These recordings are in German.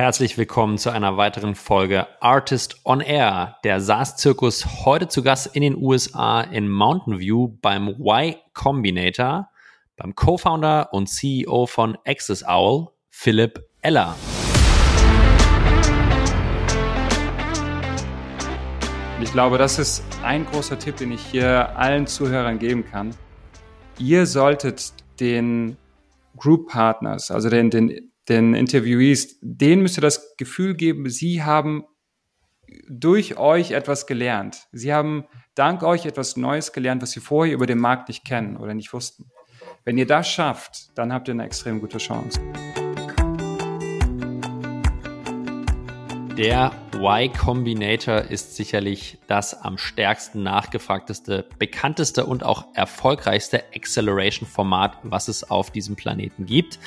herzlich willkommen zu einer weiteren Folge Artist on Air. Der SaaS-Zirkus heute zu Gast in den USA in Mountain View beim Y Combinator, beim Co-Founder und CEO von Access Owl, Philipp Eller. Ich glaube, das ist ein großer Tipp, den ich hier allen Zuhörern geben kann. Ihr solltet den Group Partners, also den, den den Interviewees, denen müsst ihr das Gefühl geben, sie haben durch euch etwas gelernt. Sie haben dank euch etwas Neues gelernt, was sie vorher über den Markt nicht kennen oder nicht wussten. Wenn ihr das schafft, dann habt ihr eine extrem gute Chance. Der Y Combinator ist sicherlich das am stärksten nachgefragteste, bekannteste und auch erfolgreichste Acceleration-Format, was es auf diesem Planeten gibt.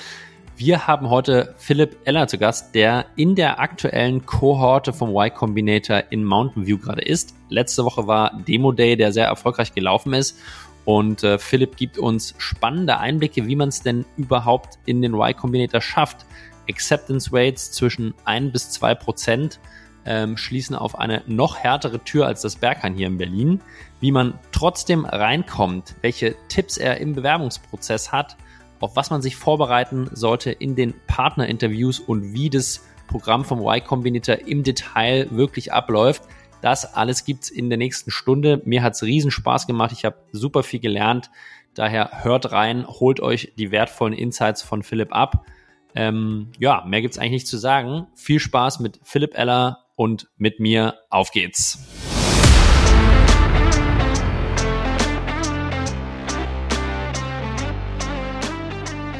Wir haben heute Philipp Eller zu Gast, der in der aktuellen Kohorte vom Y Combinator in Mountain View gerade ist. Letzte Woche war Demo Day, der sehr erfolgreich gelaufen ist. Und äh, Philipp gibt uns spannende Einblicke, wie man es denn überhaupt in den Y Combinator schafft. Acceptance Rates zwischen 1 bis 2 Prozent ähm, schließen auf eine noch härtere Tür als das Berghain hier in Berlin. Wie man trotzdem reinkommt, welche Tipps er im Bewerbungsprozess hat auf was man sich vorbereiten sollte in den Partnerinterviews und wie das Programm vom Y Combinator im Detail wirklich abläuft. Das alles gibt's in der nächsten Stunde. Mir hat's riesen Spaß gemacht. Ich habe super viel gelernt. Daher hört rein, holt euch die wertvollen Insights von Philipp ab. Ähm, ja, mehr gibt's eigentlich nicht zu sagen. Viel Spaß mit Philipp Eller und mit mir. Auf geht's.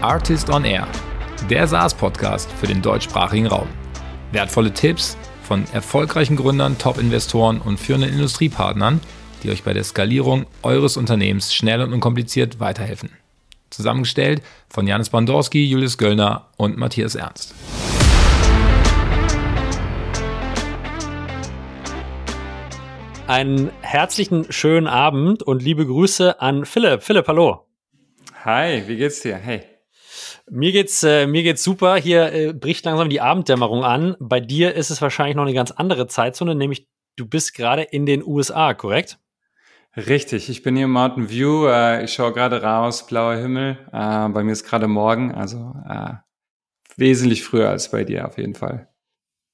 Artist on Air, der SaaS-Podcast für den deutschsprachigen Raum. Wertvolle Tipps von erfolgreichen Gründern, Top-Investoren und führenden Industriepartnern, die euch bei der Skalierung eures Unternehmens schnell und unkompliziert weiterhelfen. Zusammengestellt von Janis Bandorski, Julius Göllner und Matthias Ernst. Einen herzlichen schönen Abend und liebe Grüße an Philipp. Philipp, hallo. Hi, wie geht's dir? Hey. Mir geht's, äh, mir geht's super. Hier äh, bricht langsam die Abenddämmerung an. Bei dir ist es wahrscheinlich noch eine ganz andere Zeitzone, nämlich du bist gerade in den USA, korrekt? Richtig, ich bin hier im Mountain View. Äh, ich schaue gerade raus, blauer Himmel. Äh, bei mir ist gerade Morgen, also äh, wesentlich früher als bei dir auf jeden Fall.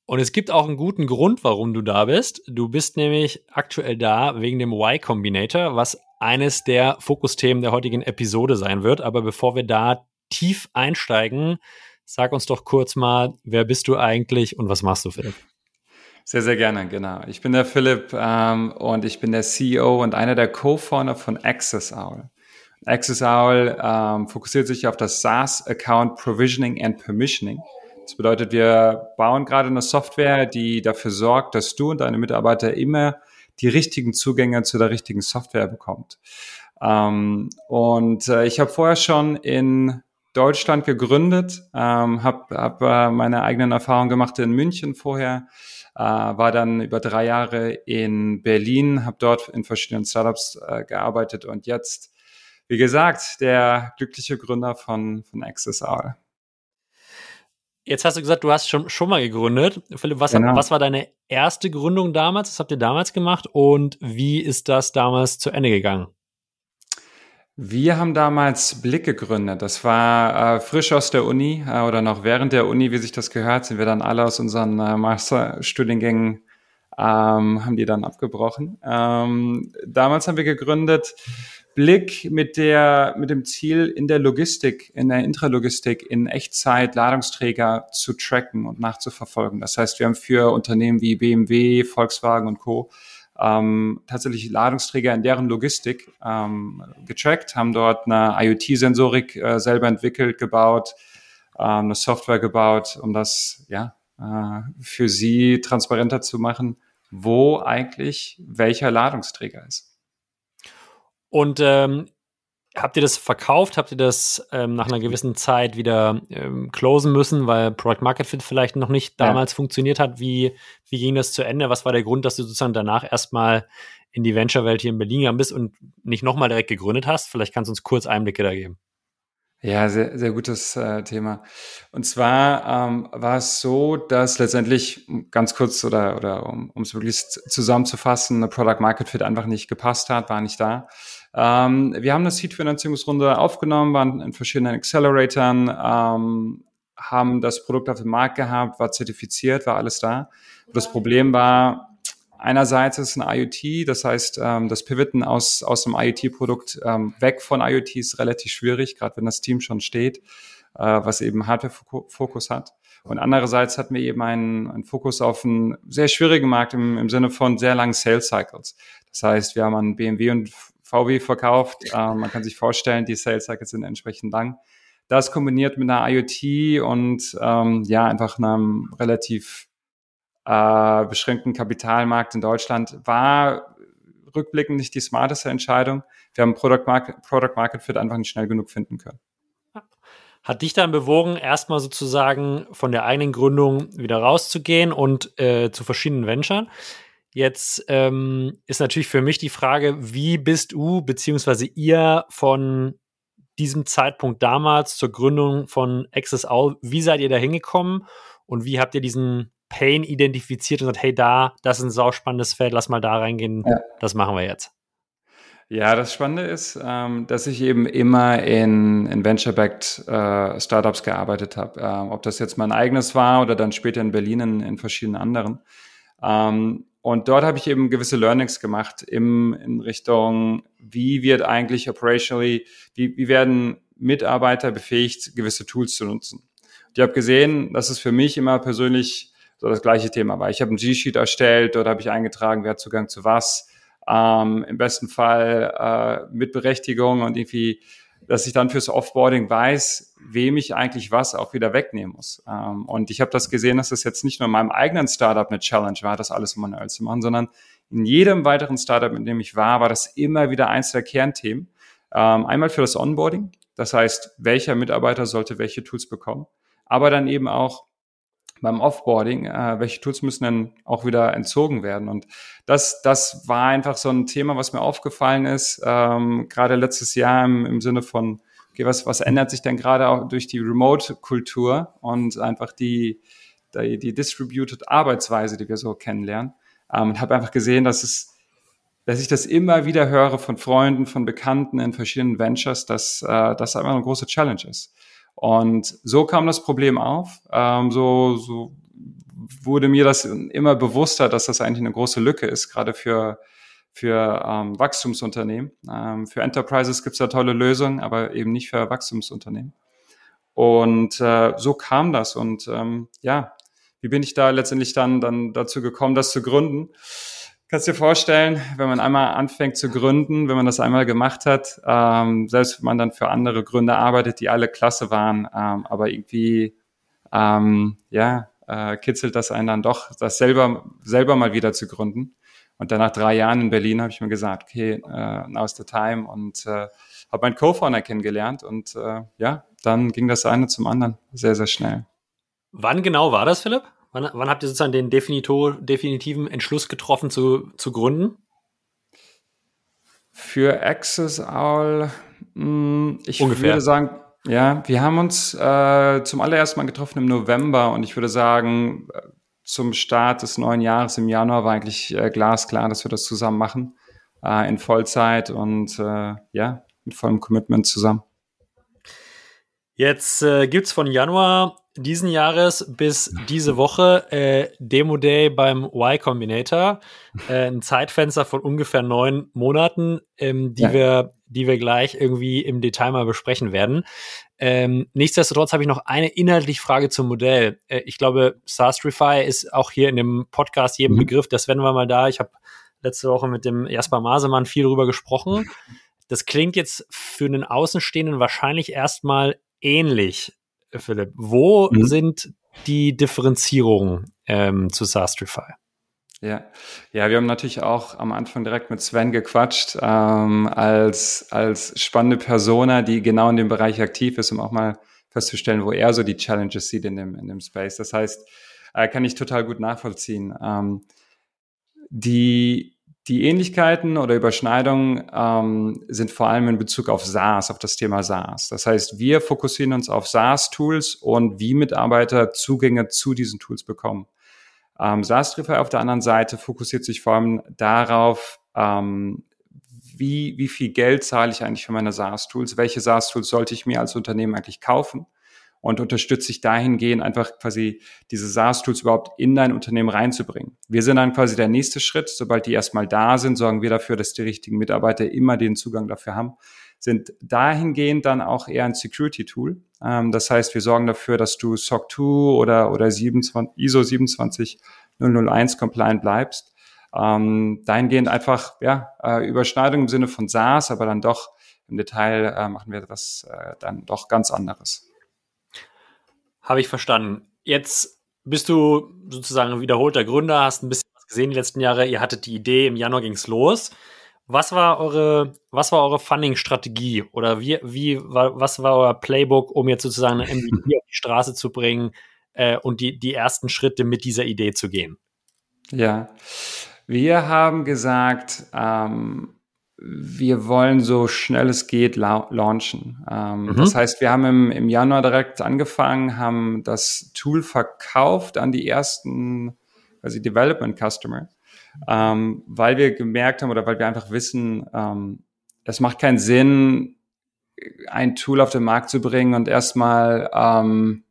Und es gibt auch einen guten Grund, warum du da bist. Du bist nämlich aktuell da wegen dem Y Combinator, was eines der Fokusthemen der heutigen Episode sein wird. Aber bevor wir da tief einsteigen, sag uns doch kurz mal, wer bist du eigentlich und was machst du, Philipp? Sehr, sehr gerne, genau. Ich bin der Philipp ähm, und ich bin der CEO und einer der Co-Founder von Access Owl. Access Owl ähm, fokussiert sich auf das SaaS Account Provisioning and Permissioning. Das bedeutet, wir bauen gerade eine Software, die dafür sorgt, dass du und deine Mitarbeiter immer die richtigen Zugänge zu der richtigen Software bekommt. Ähm, und äh, ich habe vorher schon in Deutschland gegründet, ähm, habe hab, äh, meine eigenen Erfahrungen gemacht in München vorher, äh, war dann über drei Jahre in Berlin, habe dort in verschiedenen Startups äh, gearbeitet und jetzt, wie gesagt, der glückliche Gründer von, von Access R. Jetzt hast du gesagt, du hast schon, schon mal gegründet. Philipp, was, genau. was war deine erste Gründung damals? Was habt ihr damals gemacht und wie ist das damals zu Ende gegangen? Wir haben damals Blick gegründet. Das war äh, frisch aus der Uni äh, oder noch während der Uni, wie sich das gehört, sind wir dann alle aus unseren äh, Masterstudiengängen, ähm, haben die dann abgebrochen. Ähm, damals haben wir gegründet Blick mit der, mit dem Ziel, in der Logistik, in der Intralogistik, in Echtzeit Ladungsträger zu tracken und nachzuverfolgen. Das heißt, wir haben für Unternehmen wie BMW, Volkswagen und Co ähm, tatsächlich Ladungsträger in deren Logistik ähm, getrackt, haben dort eine IoT-Sensorik äh, selber entwickelt, gebaut, ähm, eine Software gebaut, um das ja äh, für sie transparenter zu machen, wo eigentlich welcher Ladungsträger ist. Und ähm, Habt ihr das verkauft? Habt ihr das ähm, nach einer gewissen Zeit wieder ähm, closen müssen, weil Product Market Fit vielleicht noch nicht damals ja. funktioniert hat? Wie, wie ging das zu Ende? Was war der Grund, dass du sozusagen danach erstmal in die Venture-Welt hier in Berlin gegangen bist und nicht nochmal direkt gegründet hast? Vielleicht kannst du uns kurz Einblicke da geben. Ja, sehr, sehr gutes äh, Thema. Und zwar ähm, war es so, dass letztendlich ganz kurz oder, oder um es wirklich zusammenzufassen, eine Product Market Fit einfach nicht gepasst hat, war nicht da. Ähm, wir haben eine Seed-Finanzierungsrunde aufgenommen, waren in verschiedenen Acceleratoren, ähm, haben das Produkt auf dem Markt gehabt, war zertifiziert, war alles da. Das Problem war, Einerseits ist es ein IoT, das heißt, ähm, das Pivoten aus, aus dem IoT-Produkt ähm, weg von IoT ist relativ schwierig, gerade wenn das Team schon steht, äh, was eben Hardware-Fokus hat. Und andererseits hatten wir eben einen, einen Fokus auf einen sehr schwierigen Markt im, im Sinne von sehr langen Sales Cycles. Das heißt, wir haben an BMW und VW verkauft. Äh, man kann sich vorstellen, die Sales Cycles sind entsprechend lang. Das kombiniert mit einer IoT und ähm, ja, einfach einem relativ äh, beschränkten Kapitalmarkt in Deutschland war rückblickend nicht die smarteste Entscheidung. Wir haben Product Market, Product Market Fit einfach nicht schnell genug finden können. Hat dich dann bewogen, erstmal sozusagen von der eigenen Gründung wieder rauszugehen und äh, zu verschiedenen Venturen? Jetzt ähm, ist natürlich für mich die Frage, wie bist du beziehungsweise ihr von diesem Zeitpunkt damals zur Gründung von Access All, wie seid ihr da hingekommen und wie habt ihr diesen Pain identifiziert und sagt, hey, da, das ist ein sauspannendes Feld, lass mal da reingehen, ja. das machen wir jetzt. Ja, das Spannende ist, ähm, dass ich eben immer in, in Venture-backed äh, Startups gearbeitet habe. Ähm, ob das jetzt mein eigenes war oder dann später in Berlin in, in verschiedenen anderen. Ähm, und dort habe ich eben gewisse Learnings gemacht im, in Richtung, wie wird eigentlich operationally, wie, wie werden Mitarbeiter befähigt, gewisse Tools zu nutzen. Und ich habe gesehen, dass es für mich immer persönlich so das gleiche Thema war. Ich habe ein G-Sheet erstellt, dort habe ich eingetragen, wer hat Zugang zu was. Ähm, Im besten Fall äh, mit Berechtigung und irgendwie, dass ich dann fürs Offboarding weiß, wem ich eigentlich was auch wieder wegnehmen muss. Ähm, und ich habe das gesehen, dass das jetzt nicht nur in meinem eigenen Startup eine Challenge war, das alles manuell zu machen, sondern in jedem weiteren Startup, in dem ich war, war das immer wieder eins der Kernthemen. Ähm, einmal für das Onboarding, das heißt, welcher Mitarbeiter sollte welche Tools bekommen, aber dann eben auch, beim Offboarding, äh, welche Tools müssen denn auch wieder entzogen werden? Und das, das war einfach so ein Thema, was mir aufgefallen ist, ähm, gerade letztes Jahr im, im Sinne von, okay, was, was ändert sich denn gerade auch durch die Remote-Kultur und einfach die, die, die Distributed Arbeitsweise, die wir so kennenlernen. Ähm, und habe einfach gesehen, dass es dass ich das immer wieder höre von Freunden, von Bekannten in verschiedenen Ventures, dass äh, das einfach eine große Challenge ist. Und so kam das Problem auf. Ähm, so, so wurde mir das immer bewusster, dass das eigentlich eine große Lücke ist, gerade für, für ähm, Wachstumsunternehmen. Ähm, für Enterprises gibt es ja tolle Lösungen, aber eben nicht für Wachstumsunternehmen. Und äh, so kam das. Und ähm, ja, wie bin ich da letztendlich dann, dann dazu gekommen, das zu gründen? Kannst dir vorstellen, wenn man einmal anfängt zu gründen, wenn man das einmal gemacht hat, ähm, selbst wenn man dann für andere Gründer arbeitet, die alle klasse waren, ähm, aber irgendwie, ähm, ja, äh, kitzelt das einen dann doch, das selber, selber mal wieder zu gründen. Und dann nach drei Jahren in Berlin habe ich mir gesagt, okay, äh, now's the time und äh, habe meinen Co-Founder kennengelernt und äh, ja, dann ging das eine zum anderen sehr, sehr schnell. Wann genau war das, Philipp? Wann, wann habt ihr sozusagen den Definito, definitiven Entschluss getroffen zu, zu gründen? Für Access Owl, mh, hm, ich Ungefähr. würde sagen, ja, wir haben uns äh, zum allerersten Mal getroffen im November und ich würde sagen, äh, zum Start des neuen Jahres im Januar war eigentlich äh, glasklar, dass wir das zusammen machen, äh, in Vollzeit und äh, ja, mit vollem Commitment zusammen. Jetzt äh, gibt es von Januar diesen Jahres bis diese Woche äh, Demo Day beim Y Combinator. Äh, ein Zeitfenster von ungefähr neun Monaten, ähm, die, ja. wir, die wir gleich irgendwie im Detail mal besprechen werden. Ähm, nichtsdestotrotz habe ich noch eine inhaltliche Frage zum Modell. Äh, ich glaube, Sastrify ist auch hier in dem Podcast jedem mhm. Begriff. Das werden wir mal da. Ich habe letzte Woche mit dem Jasper Masemann viel drüber gesprochen. Das klingt jetzt für einen Außenstehenden wahrscheinlich erstmal ähnlich. Philipp. Wo mhm. sind die Differenzierungen ähm, zu Sastrify? Ja, ja, wir haben natürlich auch am Anfang direkt mit Sven gequatscht, ähm, als, als spannende Persona, die genau in dem Bereich aktiv ist, um auch mal festzustellen, wo er so die Challenges sieht in dem, in dem Space. Das heißt, äh, kann ich total gut nachvollziehen. Ähm, die, die Ähnlichkeiten oder Überschneidungen ähm, sind vor allem in Bezug auf SaaS, auf das Thema SaaS. Das heißt, wir fokussieren uns auf SaaS-Tools und wie Mitarbeiter Zugänge zu diesen Tools bekommen. Ähm, SaaS-Triffer auf der anderen Seite fokussiert sich vor allem darauf, ähm, wie, wie viel Geld zahle ich eigentlich für meine SaaS-Tools? Welche SaaS-Tools sollte ich mir als Unternehmen eigentlich kaufen? Und unterstütze ich dahingehend einfach quasi diese SaaS-Tools überhaupt in dein Unternehmen reinzubringen. Wir sind dann quasi der nächste Schritt. Sobald die erstmal da sind, sorgen wir dafür, dass die richtigen Mitarbeiter immer den Zugang dafür haben. Sind dahingehend dann auch eher ein Security-Tool. Ähm, das heißt, wir sorgen dafür, dass du SOC 2 oder, oder 27, ISO 27001 compliant bleibst ähm, dahingehend einfach ja, äh, Überschneidung im Sinne von SaaS, aber dann doch im Detail äh, machen wir etwas äh, dann doch ganz anderes. Habe ich verstanden. Jetzt bist du sozusagen wiederholter Gründer, hast ein bisschen was gesehen die letzten Jahre. Ihr hattet die Idee, im Januar ging es los. Was war eure, was war eure Funding-Strategie oder wie, wie was war euer Playbook, um jetzt sozusagen eine MVP auf die Straße zu bringen äh, und die, die ersten Schritte mit dieser Idee zu gehen? Ja, wir haben gesagt, ähm, wir wollen so schnell es geht la launchen. Ähm, mhm. Das heißt, wir haben im, im Januar direkt angefangen, haben das Tool verkauft an die ersten, also Development Customer, ähm, weil wir gemerkt haben oder weil wir einfach wissen, ähm, es macht keinen Sinn, ein Tool auf den Markt zu bringen und erstmal ähm,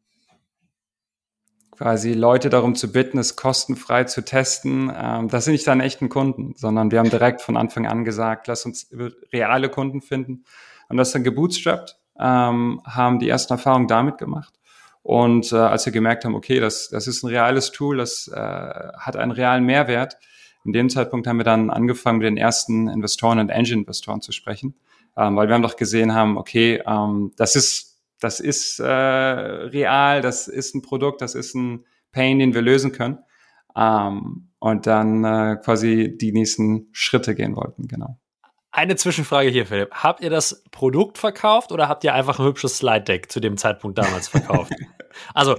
quasi Leute darum zu bitten, es kostenfrei zu testen. Ähm, das sind nicht dann echten Kunden, sondern wir haben direkt von Anfang an gesagt, lass uns reale Kunden finden. Haben das dann gebootstrapped, ähm, haben die ersten Erfahrungen damit gemacht. Und äh, als wir gemerkt haben, okay, das, das ist ein reales Tool, das äh, hat einen realen Mehrwert, in dem Zeitpunkt haben wir dann angefangen, mit den ersten Investoren und Angel-Investoren zu sprechen, ähm, weil wir haben doch gesehen haben, okay, ähm, das ist das ist äh, real, das ist ein Produkt, das ist ein Pain, den wir lösen können. Ähm, und dann äh, quasi die nächsten Schritte gehen wollten, genau. Eine Zwischenfrage hier, Philipp. Habt ihr das Produkt verkauft oder habt ihr einfach ein hübsches Slide-Deck zu dem Zeitpunkt damals verkauft? also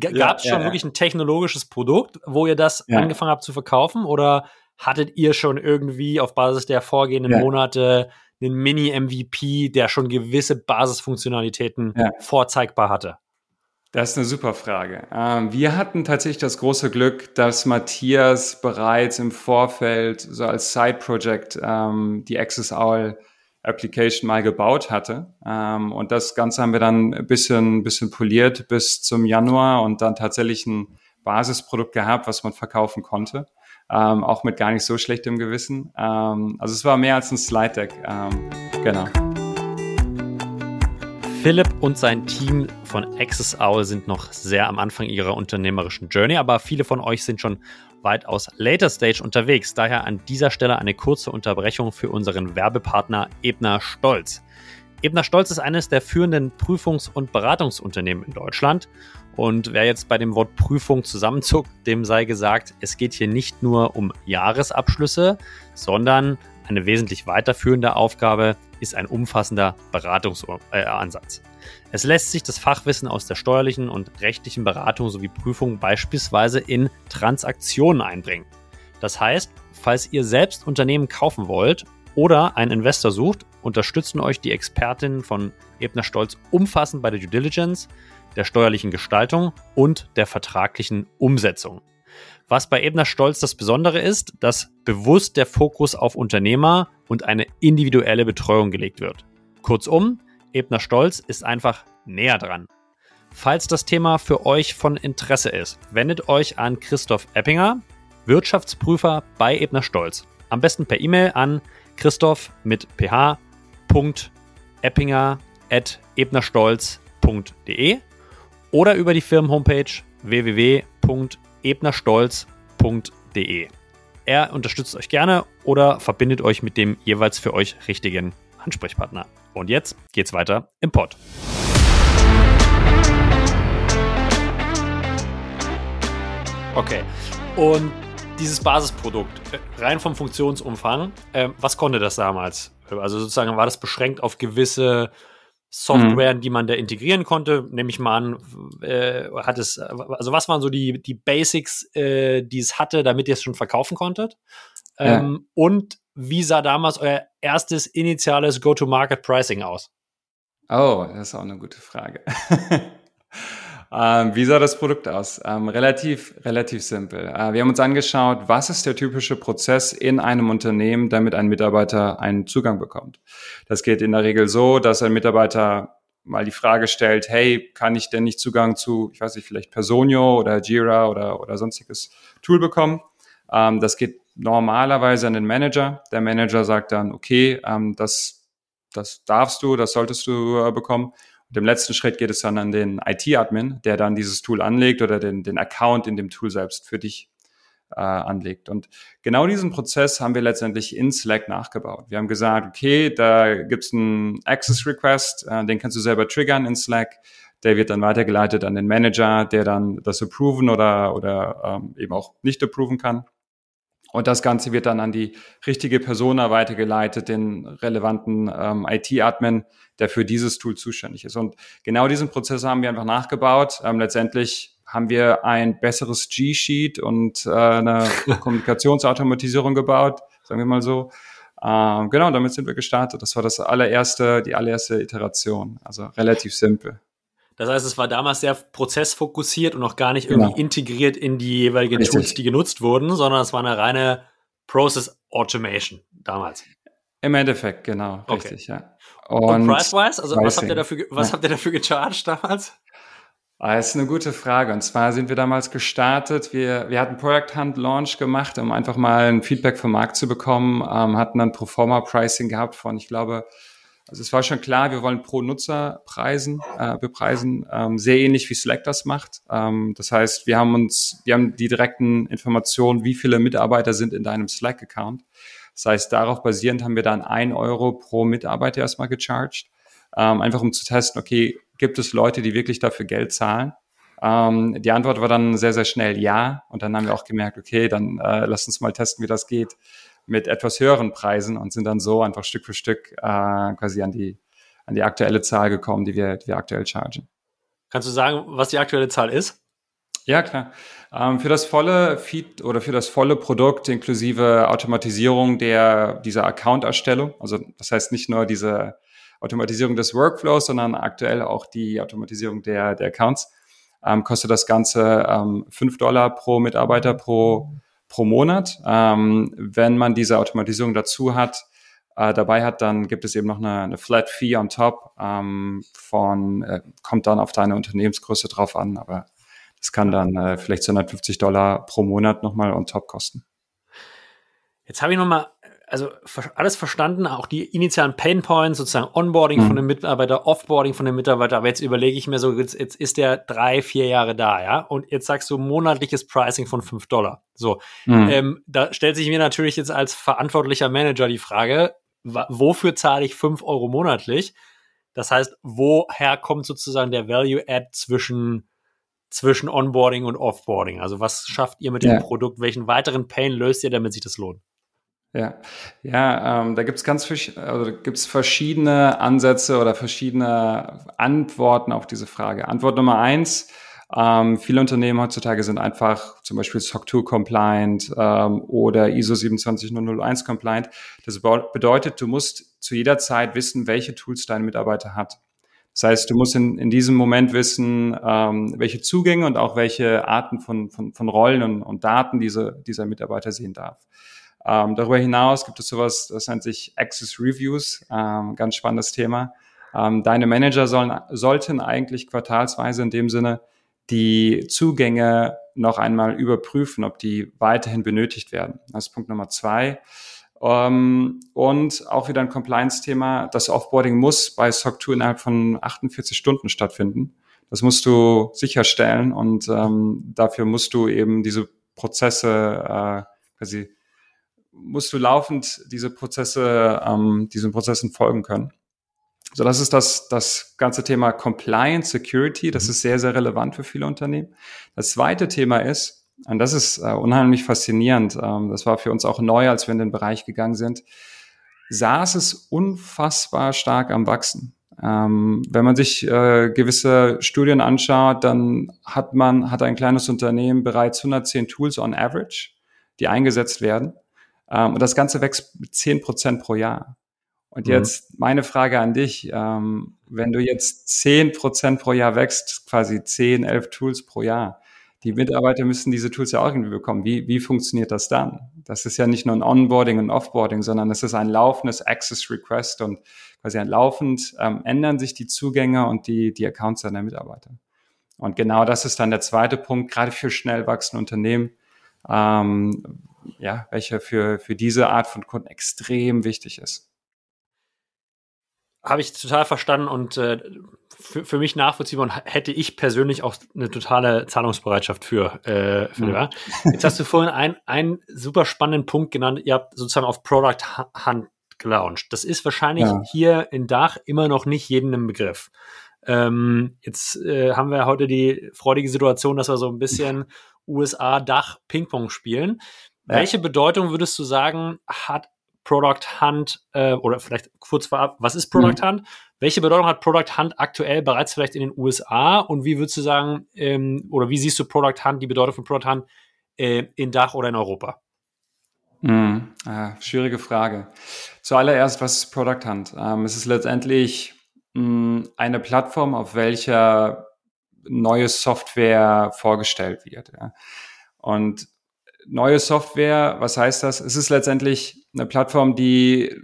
gab es ja, schon ja, wirklich ein technologisches Produkt, wo ihr das angefangen habt zu verkaufen oder hattet ihr schon irgendwie auf Basis der vorgehenden Monate einen Mini-MVP, der schon gewisse Basisfunktionalitäten ja. vorzeigbar hatte? Das ist eine super Frage. Ähm, wir hatten tatsächlich das große Glück, dass Matthias bereits im Vorfeld so als Side-Project ähm, die Access Owl Application mal gebaut hatte. Ähm, und das Ganze haben wir dann ein bisschen, bisschen poliert bis zum Januar und dann tatsächlich ein Basisprodukt gehabt, was man verkaufen konnte ähm, auch mit gar nicht so schlechtem Gewissen. Ähm, also es war mehr als ein Slide Deck. Ähm, genau. Philipp und sein Team von Access Owl sind noch sehr am Anfang ihrer unternehmerischen Journey, aber viele von euch sind schon weitaus later Stage unterwegs. Daher an dieser Stelle eine kurze Unterbrechung für unseren Werbepartner Ebner Stolz. Ebner Stolz ist eines der führenden Prüfungs- und Beratungsunternehmen in Deutschland und wer jetzt bei dem Wort Prüfung zusammenzuckt, dem sei gesagt, es geht hier nicht nur um Jahresabschlüsse, sondern eine wesentlich weiterführende Aufgabe ist ein umfassender Beratungsansatz. Äh, es lässt sich das Fachwissen aus der steuerlichen und rechtlichen Beratung sowie Prüfung beispielsweise in Transaktionen einbringen. Das heißt, falls ihr selbst Unternehmen kaufen wollt oder einen Investor sucht, unterstützen euch die Expertinnen von Ebner Stolz umfassend bei der Due Diligence, der steuerlichen Gestaltung und der vertraglichen Umsetzung. Was bei Ebner Stolz das Besondere ist, dass bewusst der Fokus auf Unternehmer und eine individuelle Betreuung gelegt wird. Kurzum, Ebner Stolz ist einfach näher dran. Falls das Thema für euch von Interesse ist, wendet euch an Christoph Eppinger, Wirtschaftsprüfer bei Ebner Stolz. Am besten per E-Mail an christoph mit ph.eppinger at ebnerstolz.de oder über die Firmenhomepage www.ebnerstolz.de. Er unterstützt euch gerne oder verbindet euch mit dem jeweils für euch richtigen Ansprechpartner. Und jetzt geht's weiter im Pod. Okay. Und dieses Basisprodukt, rein vom Funktionsumfang, äh, was konnte das damals? Also sozusagen war das beschränkt auf gewisse Software, mhm. die man da integrieren konnte, nehme ich mal an, äh, hat es, also was waren so die, die Basics, äh, die es hatte, damit ihr es schon verkaufen konntet? Ähm, Und wie sah damals euer erstes initiales Go-to-Market-Pricing aus? Oh, das ist auch eine gute Frage. ähm, wie sah das Produkt aus? Ähm, relativ, relativ simpel. Äh, wir haben uns angeschaut, was ist der typische Prozess in einem Unternehmen, damit ein Mitarbeiter einen Zugang bekommt. Das geht in der Regel so, dass ein Mitarbeiter mal die Frage stellt, hey, kann ich denn nicht Zugang zu, ich weiß nicht, vielleicht Personio oder Jira oder, oder sonstiges Tool bekommen? Ähm, das geht normalerweise an den Manager. Der Manager sagt dann, okay, ähm, das das darfst du, das solltest du äh, bekommen. Und im letzten Schritt geht es dann an den IT-Admin, der dann dieses Tool anlegt oder den, den Account in dem Tool selbst für dich äh, anlegt. Und genau diesen Prozess haben wir letztendlich in Slack nachgebaut. Wir haben gesagt, okay, da gibt's einen Access Request, äh, den kannst du selber triggern in Slack. Der wird dann weitergeleitet an den Manager, der dann das approven oder, oder ähm, eben auch nicht approven kann. Und das Ganze wird dann an die richtige Persona weitergeleitet, den relevanten ähm, IT-Admin, der für dieses Tool zuständig ist. Und genau diesen Prozess haben wir einfach nachgebaut. Ähm, letztendlich haben wir ein besseres G-Sheet und äh, eine Kommunikationsautomatisierung gebaut, sagen wir mal so. Ähm, genau, damit sind wir gestartet. Das war das allererste, die allererste Iteration. Also relativ simpel. Das heißt, es war damals sehr prozessfokussiert und noch gar nicht irgendwie genau. integriert in die jeweiligen Richtig. Tools, die genutzt wurden, sondern es war eine reine Process Automation damals. Im Endeffekt, genau, okay. richtig, ja. Und, und price-wise, also was habt ihr dafür, was ja. habt ihr dafür gecharged damals? Ah, das ist eine gute Frage. Und zwar sind wir damals gestartet. Wir, wir hatten Product Hunt Launch gemacht, um einfach mal ein Feedback vom Markt zu bekommen, ähm, hatten dann Proforma Pricing gehabt von, ich glaube, also es war schon klar, wir wollen pro Nutzer preisen, äh, bepreisen, ähm, sehr ähnlich wie Slack das macht. Ähm, das heißt, wir haben uns, wir haben die direkten Informationen, wie viele Mitarbeiter sind in deinem Slack-Account. Das heißt, darauf basierend haben wir dann ein Euro pro Mitarbeiter erstmal gecharged, ähm, einfach um zu testen, okay, gibt es Leute, die wirklich dafür Geld zahlen? Ähm, die Antwort war dann sehr, sehr schnell ja. Und dann haben wir auch gemerkt, okay, dann äh, lass uns mal testen, wie das geht mit etwas höheren Preisen und sind dann so einfach Stück für Stück äh, quasi an die, an die aktuelle Zahl gekommen, die wir, die wir aktuell chargen. Kannst du sagen, was die aktuelle Zahl ist? Ja, klar. Ähm, für das volle Feed oder für das volle Produkt inklusive Automatisierung der, dieser Account-Erstellung, also das heißt nicht nur diese Automatisierung des Workflows, sondern aktuell auch die Automatisierung der, der Accounts, ähm, kostet das Ganze ähm, 5 Dollar pro Mitarbeiter pro, pro Monat. Ähm, wenn man diese Automatisierung dazu hat, äh, dabei hat, dann gibt es eben noch eine, eine Flat Fee on top ähm, von, äh, kommt dann auf deine Unternehmensgröße drauf an, aber das kann dann äh, vielleicht 250 Dollar pro Monat nochmal on top kosten. Jetzt habe ich nochmal also alles verstanden, auch die initialen Pain Points, sozusagen Onboarding mhm. von dem Mitarbeiter, Offboarding von dem Mitarbeiter. Aber jetzt überlege ich mir so, jetzt, jetzt ist der drei, vier Jahre da, ja, und jetzt sagst du monatliches Pricing von fünf Dollar. So, mhm. ähm, da stellt sich mir natürlich jetzt als verantwortlicher Manager die Frage, wofür zahle ich fünf Euro monatlich? Das heißt, woher kommt sozusagen der Value Add zwischen zwischen Onboarding und Offboarding? Also was schafft ihr mit dem Produkt? Welchen weiteren Pain löst ihr, damit sich das lohnt? Ja, ja ähm, da gibt's ganz also gibt's verschiedene Ansätze oder verschiedene Antworten auf diese Frage. Antwort Nummer eins, ähm, viele Unternehmen heutzutage sind einfach zum Beispiel SOC 2 compliant ähm, oder ISO 27001 compliant. Das bedeutet, du musst zu jeder Zeit wissen, welche Tools dein Mitarbeiter hat. Das heißt, du musst in, in diesem Moment wissen, ähm, welche Zugänge und auch welche Arten von, von, von Rollen und, und Daten diese, dieser Mitarbeiter sehen darf. Ähm, darüber hinaus gibt es sowas, das nennt sich Access Reviews, ähm, ganz spannendes Thema. Ähm, deine Manager sollen, sollten eigentlich quartalsweise in dem Sinne die Zugänge noch einmal überprüfen, ob die weiterhin benötigt werden. Das ist Punkt Nummer zwei. Um, und auch wieder ein Compliance-Thema. Das Offboarding muss bei SOC 2 innerhalb von 48 Stunden stattfinden. Das musst du sicherstellen und ähm, dafür musst du eben diese Prozesse äh, quasi musst du laufend diese Prozesse, ähm, diesen Prozessen folgen können. So, das ist das, das ganze Thema Compliance, Security. Das mhm. ist sehr, sehr relevant für viele Unternehmen. Das zweite Thema ist, und das ist äh, unheimlich faszinierend, ähm, das war für uns auch neu, als wir in den Bereich gegangen sind, SaaS ist unfassbar stark am Wachsen. Ähm, wenn man sich äh, gewisse Studien anschaut, dann hat man, hat ein kleines Unternehmen bereits 110 Tools on average, die eingesetzt werden. Ähm, und das Ganze wächst mit zehn Prozent pro Jahr. Und mhm. jetzt meine Frage an dich, ähm, wenn du jetzt zehn Prozent pro Jahr wächst, quasi zehn, elf Tools pro Jahr, die Mitarbeiter müssen diese Tools ja auch irgendwie bekommen. Wie, wie funktioniert das dann? Das ist ja nicht nur ein Onboarding und Offboarding, sondern es ist ein laufendes Access Request und quasi ein laufend ähm, ändern sich die Zugänge und die, die Accounts der Mitarbeiter. Und genau das ist dann der zweite Punkt, gerade für schnell wachsende Unternehmen, ähm, ja, welcher für, für diese Art von Kunden extrem wichtig ist. Habe ich total verstanden und äh, für, für mich nachvollziehbar und hätte ich persönlich auch eine totale Zahlungsbereitschaft für. Äh, für mhm. Jetzt hast du vorhin ein, einen super spannenden Punkt genannt. Ihr habt sozusagen auf Product Hunt gelauncht. Das ist wahrscheinlich ja. hier in Dach immer noch nicht jedem ein Begriff. Ähm, jetzt äh, haben wir heute die freudige Situation, dass wir so ein bisschen USA-Dach Ping-Pong spielen. Ja. Welche Bedeutung würdest du sagen, hat Product Hunt äh, oder vielleicht kurz vorab, was ist Product mhm. Hunt? Welche Bedeutung hat Product Hunt aktuell bereits vielleicht in den USA und wie würdest du sagen, ähm, oder wie siehst du Product Hunt, die Bedeutung von Product Hunt äh, in Dach oder in Europa? Mhm. Ah, schwierige Frage. Zuallererst, was ist Product Hunt? Ähm, es ist letztendlich mh, hm, eine Plattform, auf welcher neue Software vorgestellt wird. Ja. Und neue Software, was heißt das? Es ist letztendlich eine Plattform, die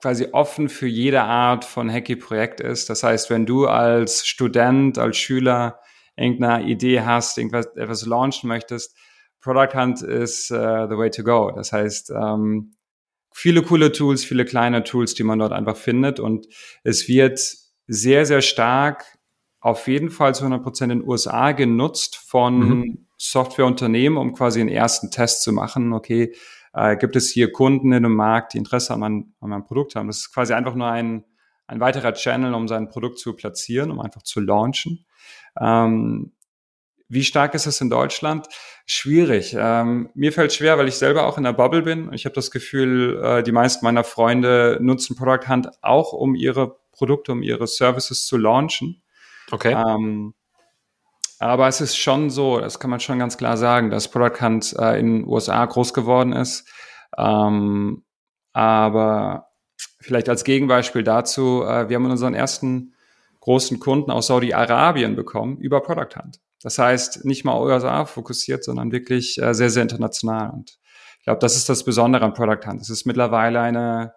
quasi offen für jede Art von Hacky-Projekt ist. Das heißt, wenn du als Student, als Schüler irgendeine Idee hast, irgendwas etwas launchen möchtest, Product Hunt ist uh, the way to go. Das heißt, ähm, viele coole Tools, viele kleine Tools, die man dort einfach findet und es wird sehr, sehr stark auf jeden Fall zu 100 Prozent in den USA genutzt von mhm. Softwareunternehmen, um quasi einen ersten Test zu machen. Okay, äh, gibt es hier Kunden in dem Markt, die Interesse an, mein, an meinem Produkt haben. Das ist quasi einfach nur ein, ein weiterer Channel, um sein Produkt zu platzieren, um einfach zu launchen. Ähm, wie stark ist es in Deutschland? Schwierig. Ähm, mir fällt schwer, weil ich selber auch in der Bubble bin. Ich habe das Gefühl, äh, die meisten meiner Freunde nutzen Product Hunt auch, um ihre Produkte, um ihre Services zu launchen. Okay. Ähm, aber es ist schon so, das kann man schon ganz klar sagen, dass Product Hunt äh, in den USA groß geworden ist. Ähm, aber vielleicht als Gegenbeispiel dazu, äh, wir haben unseren ersten großen Kunden aus Saudi-Arabien bekommen über Product Hunt. Das heißt, nicht mal USA fokussiert, sondern wirklich äh, sehr, sehr international. Und ich glaube, das ist das Besondere an Product Hunt. Es ist mittlerweile eine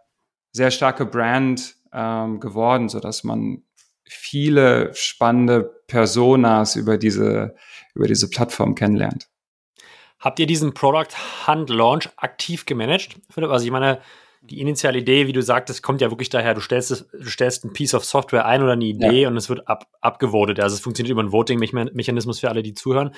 sehr starke Brand ähm, geworden, so dass man viele spannende Personas über diese, über diese Plattform kennenlernt. Habt ihr diesen Product Hunt Launch aktiv gemanagt? Also ich meine, die initiale Idee, wie du sagtest, kommt ja wirklich daher, du stellst, du stellst ein Piece of Software ein oder eine Idee ja. und es wird ab, abgevotet. Also es funktioniert über einen Voting-Mechanismus für alle, die zuhören.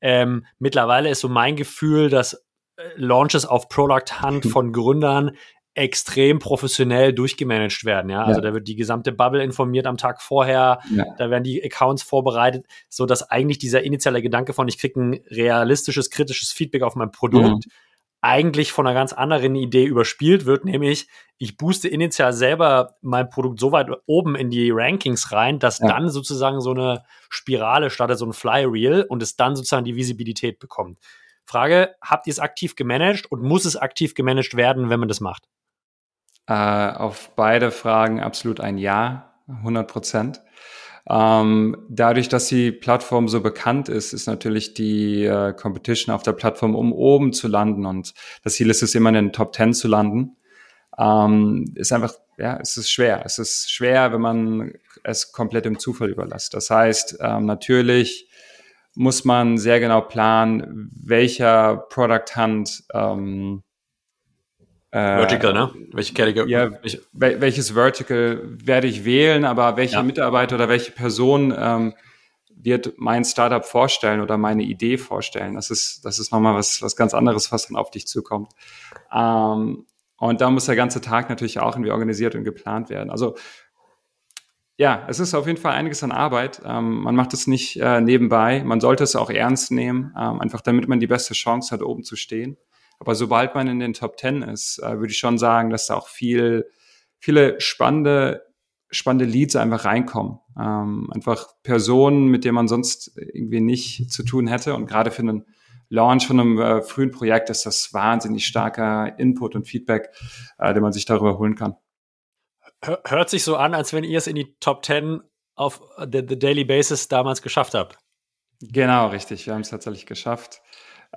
Ähm, mittlerweile ist so mein Gefühl, dass äh, Launches auf Product Hunt von Gründern extrem professionell durchgemanagt werden. Ja, also ja. da wird die gesamte Bubble informiert am Tag vorher. Ja. Da werden die Accounts vorbereitet, so dass eigentlich dieser initiale Gedanke von ich kriege ein realistisches, kritisches Feedback auf mein Produkt mhm. eigentlich von einer ganz anderen Idee überspielt wird, nämlich ich booste initial selber mein Produkt so weit oben in die Rankings rein, dass ja. dann sozusagen so eine Spirale startet, so ein Flywheel und es dann sozusagen die Visibilität bekommt. Frage, habt ihr es aktiv gemanagt und muss es aktiv gemanagt werden, wenn man das macht? Äh, auf beide Fragen absolut ein Ja, 100 Prozent. Ähm, dadurch, dass die Plattform so bekannt ist, ist natürlich die äh, Competition auf der Plattform, um oben zu landen. Und das Ziel ist es immer in den Top 10 zu landen. Ähm, ist einfach, ja, es ist schwer. Es ist schwer, wenn man es komplett im Zufall überlässt. Das heißt, ähm, natürlich muss man sehr genau planen, welcher Product Hunt ähm, äh, Vertical, ne? Welche Category? Ja, wel welches Vertical werde ich wählen, aber welche ja. Mitarbeiter oder welche Person ähm, wird mein Startup vorstellen oder meine Idee vorstellen? Das ist, das ist nochmal was, was ganz anderes, was dann auf dich zukommt. Ähm, und da muss der ganze Tag natürlich auch irgendwie organisiert und geplant werden. Also ja, es ist auf jeden Fall einiges an Arbeit. Ähm, man macht es nicht äh, nebenbei. Man sollte es auch ernst nehmen, ähm, einfach damit man die beste Chance hat, oben zu stehen. Aber sobald man in den Top Ten ist, äh, würde ich schon sagen, dass da auch viel, viele spannende, spannende Leads einfach reinkommen. Ähm, einfach Personen, mit denen man sonst irgendwie nicht zu tun hätte. Und gerade für einen Launch von einem äh, frühen Projekt ist das wahnsinnig starker Input und Feedback, äh, den man sich darüber holen kann. Hört sich so an, als wenn ihr es in die Top 10 auf the, the Daily Basis damals geschafft habt. Genau, richtig. Wir haben es tatsächlich geschafft.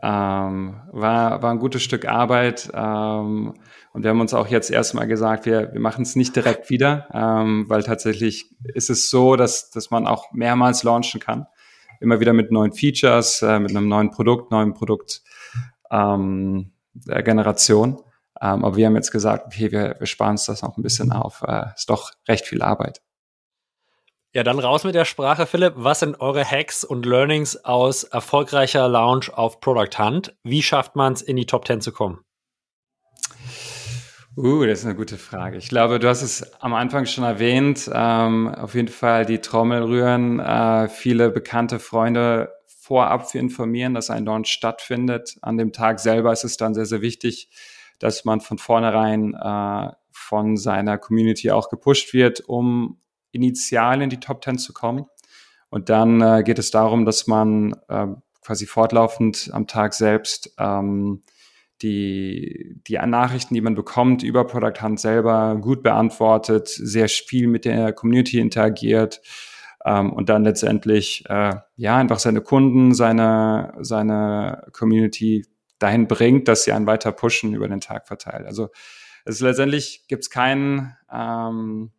Ähm, war, war ein gutes Stück Arbeit. Ähm, und wir haben uns auch jetzt erstmal gesagt, wir, wir machen es nicht direkt wieder, ähm, weil tatsächlich ist es so, dass, dass man auch mehrmals launchen kann. Immer wieder mit neuen Features, äh, mit einem neuen Produkt, neuen Produkt ähm, der Generation. Ähm, aber wir haben jetzt gesagt, okay, wir, wir sparen uns das noch ein bisschen auf. Äh, ist doch recht viel Arbeit. Ja, dann raus mit der Sprache, Philipp. Was sind eure Hacks und Learnings aus erfolgreicher Launch auf Product Hunt? Wie schafft man es, in die Top 10 zu kommen? Uh, das ist eine gute Frage. Ich glaube, du hast es am Anfang schon erwähnt. Ähm, auf jeden Fall die Trommel rühren, äh, viele bekannte Freunde vorab für informieren, dass ein Launch stattfindet. An dem Tag selber ist es dann sehr, sehr wichtig, dass man von vornherein äh, von seiner Community auch gepusht wird, um initial in die Top 10 zu kommen. Und dann äh, geht es darum, dass man äh, quasi fortlaufend am Tag selbst ähm, die, die Nachrichten, die man bekommt über Product Hunt selber gut beantwortet, sehr viel mit der Community interagiert ähm, und dann letztendlich äh, ja einfach seine Kunden, seine, seine Community dahin bringt, dass sie einen weiter pushen über den Tag verteilt. Also es letztendlich gibt es keinen ähm,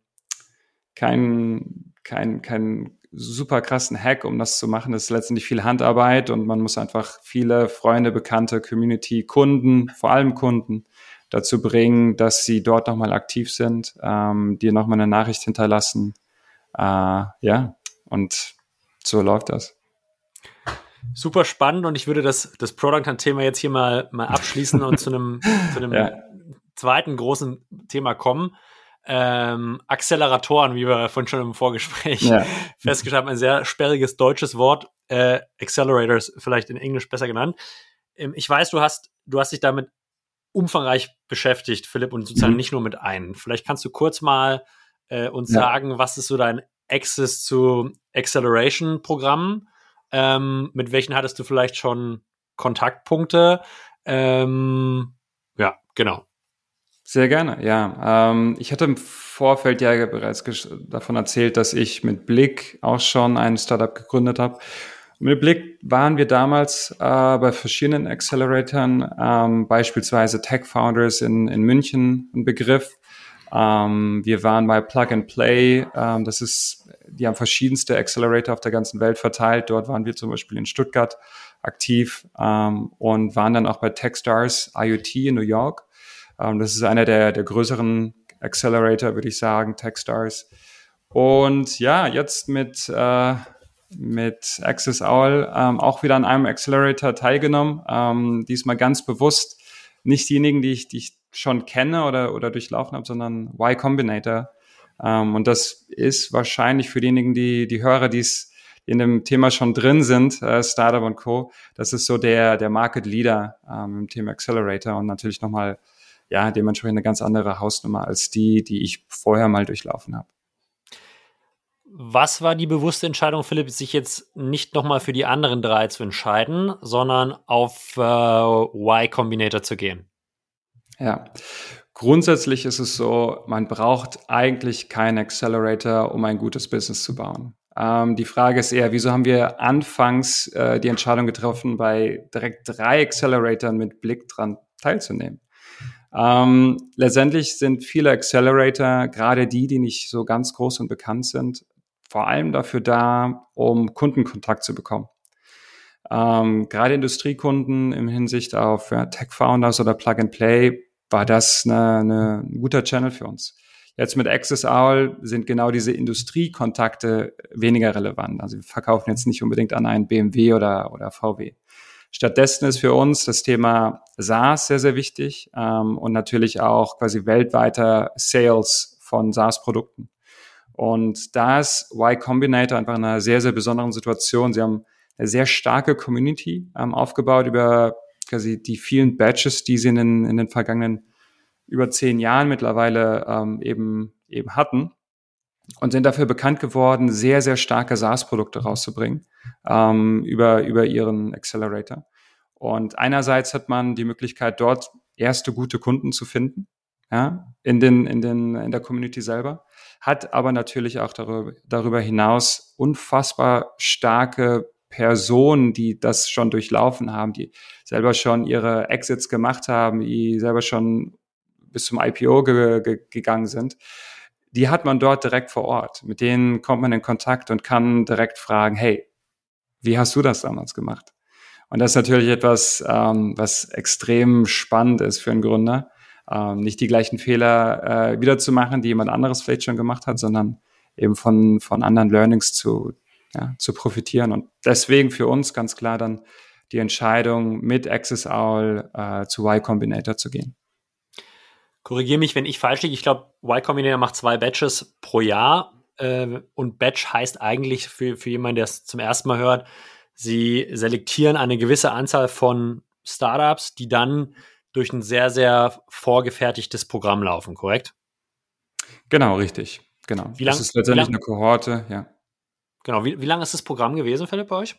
kein, kein, kein super krassen Hack, um das zu machen. Das ist letztendlich viel Handarbeit und man muss einfach viele Freunde, Bekannte, Community, Kunden, vor allem Kunden, dazu bringen, dass sie dort nochmal aktiv sind, ähm, dir nochmal eine Nachricht hinterlassen. Äh, ja, und so läuft das. Super spannend und ich würde das, das Product-Thema jetzt hier mal, mal abschließen und zu einem, zu einem ja. zweiten großen Thema kommen ähm, Acceleratoren, wie wir von schon im Vorgespräch ja. festgestellt haben, ein sehr sperriges deutsches Wort, äh, Accelerators, vielleicht in Englisch besser genannt. Ähm, ich weiß, du hast, du hast dich damit umfangreich beschäftigt, Philipp, und sozusagen mhm. nicht nur mit einem. Vielleicht kannst du kurz mal äh, uns ja. sagen, was ist so dein Access zu Acceleration-Programmen? Ähm, mit welchen hattest du vielleicht schon Kontaktpunkte? Ähm, ja, genau. Sehr gerne, ja. Ähm, ich hatte im Vorfeld ja bereits davon erzählt, dass ich mit Blick auch schon ein Startup gegründet habe. mit Blick waren wir damals äh, bei verschiedenen Acceleratoren, ähm, beispielsweise Tech Founders in, in München ein Begriff. Ähm, wir waren bei Plug and Play, ähm, das ist, die haben verschiedenste Accelerator auf der ganzen Welt verteilt. Dort waren wir zum Beispiel in Stuttgart aktiv ähm, und waren dann auch bei Techstars IoT in New York. Ähm, das ist einer der, der größeren Accelerator, würde ich sagen, Techstars. Und ja, jetzt mit, äh, mit Access Owl ähm, auch wieder an einem Accelerator teilgenommen. Ähm, diesmal ganz bewusst nicht diejenigen, die ich, die ich schon kenne oder, oder durchlaufen habe, sondern Y Combinator. Ähm, und das ist wahrscheinlich für diejenigen, die, die Hörer, die es in dem Thema schon drin sind, äh, Startup und Co., das ist so der, der Market Leader ähm, im Thema Accelerator und natürlich nochmal ja, dementsprechend eine ganz andere Hausnummer als die, die ich vorher mal durchlaufen habe. Was war die bewusste Entscheidung, Philipp, sich jetzt nicht nochmal für die anderen drei zu entscheiden, sondern auf äh, Y Combinator zu gehen? Ja, grundsätzlich ist es so, man braucht eigentlich keinen Accelerator, um ein gutes Business zu bauen. Ähm, die Frage ist eher, wieso haben wir anfangs äh, die Entscheidung getroffen, bei direkt drei Acceleratoren mit Blick dran teilzunehmen? Ähm, letztendlich sind viele Accelerator, gerade die, die nicht so ganz groß und bekannt sind, vor allem dafür da, um Kundenkontakt zu bekommen. Ähm, gerade Industriekunden im Hinsicht auf ja, Tech-Founders oder Plug-and-Play war das eine, eine, ein guter Channel für uns. Jetzt mit Access Owl sind genau diese Industriekontakte weniger relevant. Also wir verkaufen jetzt nicht unbedingt an einen BMW oder, oder VW. Stattdessen ist für uns das Thema SaaS sehr, sehr wichtig ähm, und natürlich auch quasi weltweiter Sales von SaaS-Produkten. Und da ist Y Combinator einfach in einer sehr, sehr besonderen Situation. Sie haben eine sehr starke Community ähm, aufgebaut über quasi die vielen Batches, die sie in den, in den vergangenen über zehn Jahren mittlerweile ähm, eben, eben hatten und sind dafür bekannt geworden, sehr, sehr starke SaaS-Produkte rauszubringen ähm, über, über ihren Accelerator. Und einerseits hat man die Möglichkeit, dort erste gute Kunden zu finden, ja, in den, in den, in der Community selber, hat aber natürlich auch darüber, darüber hinaus unfassbar starke Personen, die das schon durchlaufen haben, die selber schon ihre Exits gemacht haben, die selber schon bis zum IPO ge ge gegangen sind, die hat man dort direkt vor Ort. Mit denen kommt man in Kontakt und kann direkt fragen, hey, wie hast du das damals gemacht? Und das ist natürlich etwas, ähm, was extrem spannend ist für einen Gründer, ähm, nicht die gleichen Fehler äh, wieder zu machen, die jemand anderes vielleicht schon gemacht hat, sondern eben von, von anderen Learnings zu, ja, zu profitieren. Und deswegen für uns ganz klar dann die Entscheidung, mit Access Owl äh, zu Y Combinator zu gehen. Korrigiere mich, wenn ich falsch liege. Ich glaube, Y Combinator macht zwei Batches pro Jahr. Äh, und Batch heißt eigentlich für, für jemanden, der es zum ersten Mal hört, sie selektieren eine gewisse Anzahl von Startups, die dann durch ein sehr, sehr vorgefertigtes Programm laufen, korrekt? Genau, richtig. Genau. Wie lang, das ist letztendlich lang, eine Kohorte, ja. Genau. Wie, wie lange ist das Programm gewesen, Philipp, bei euch?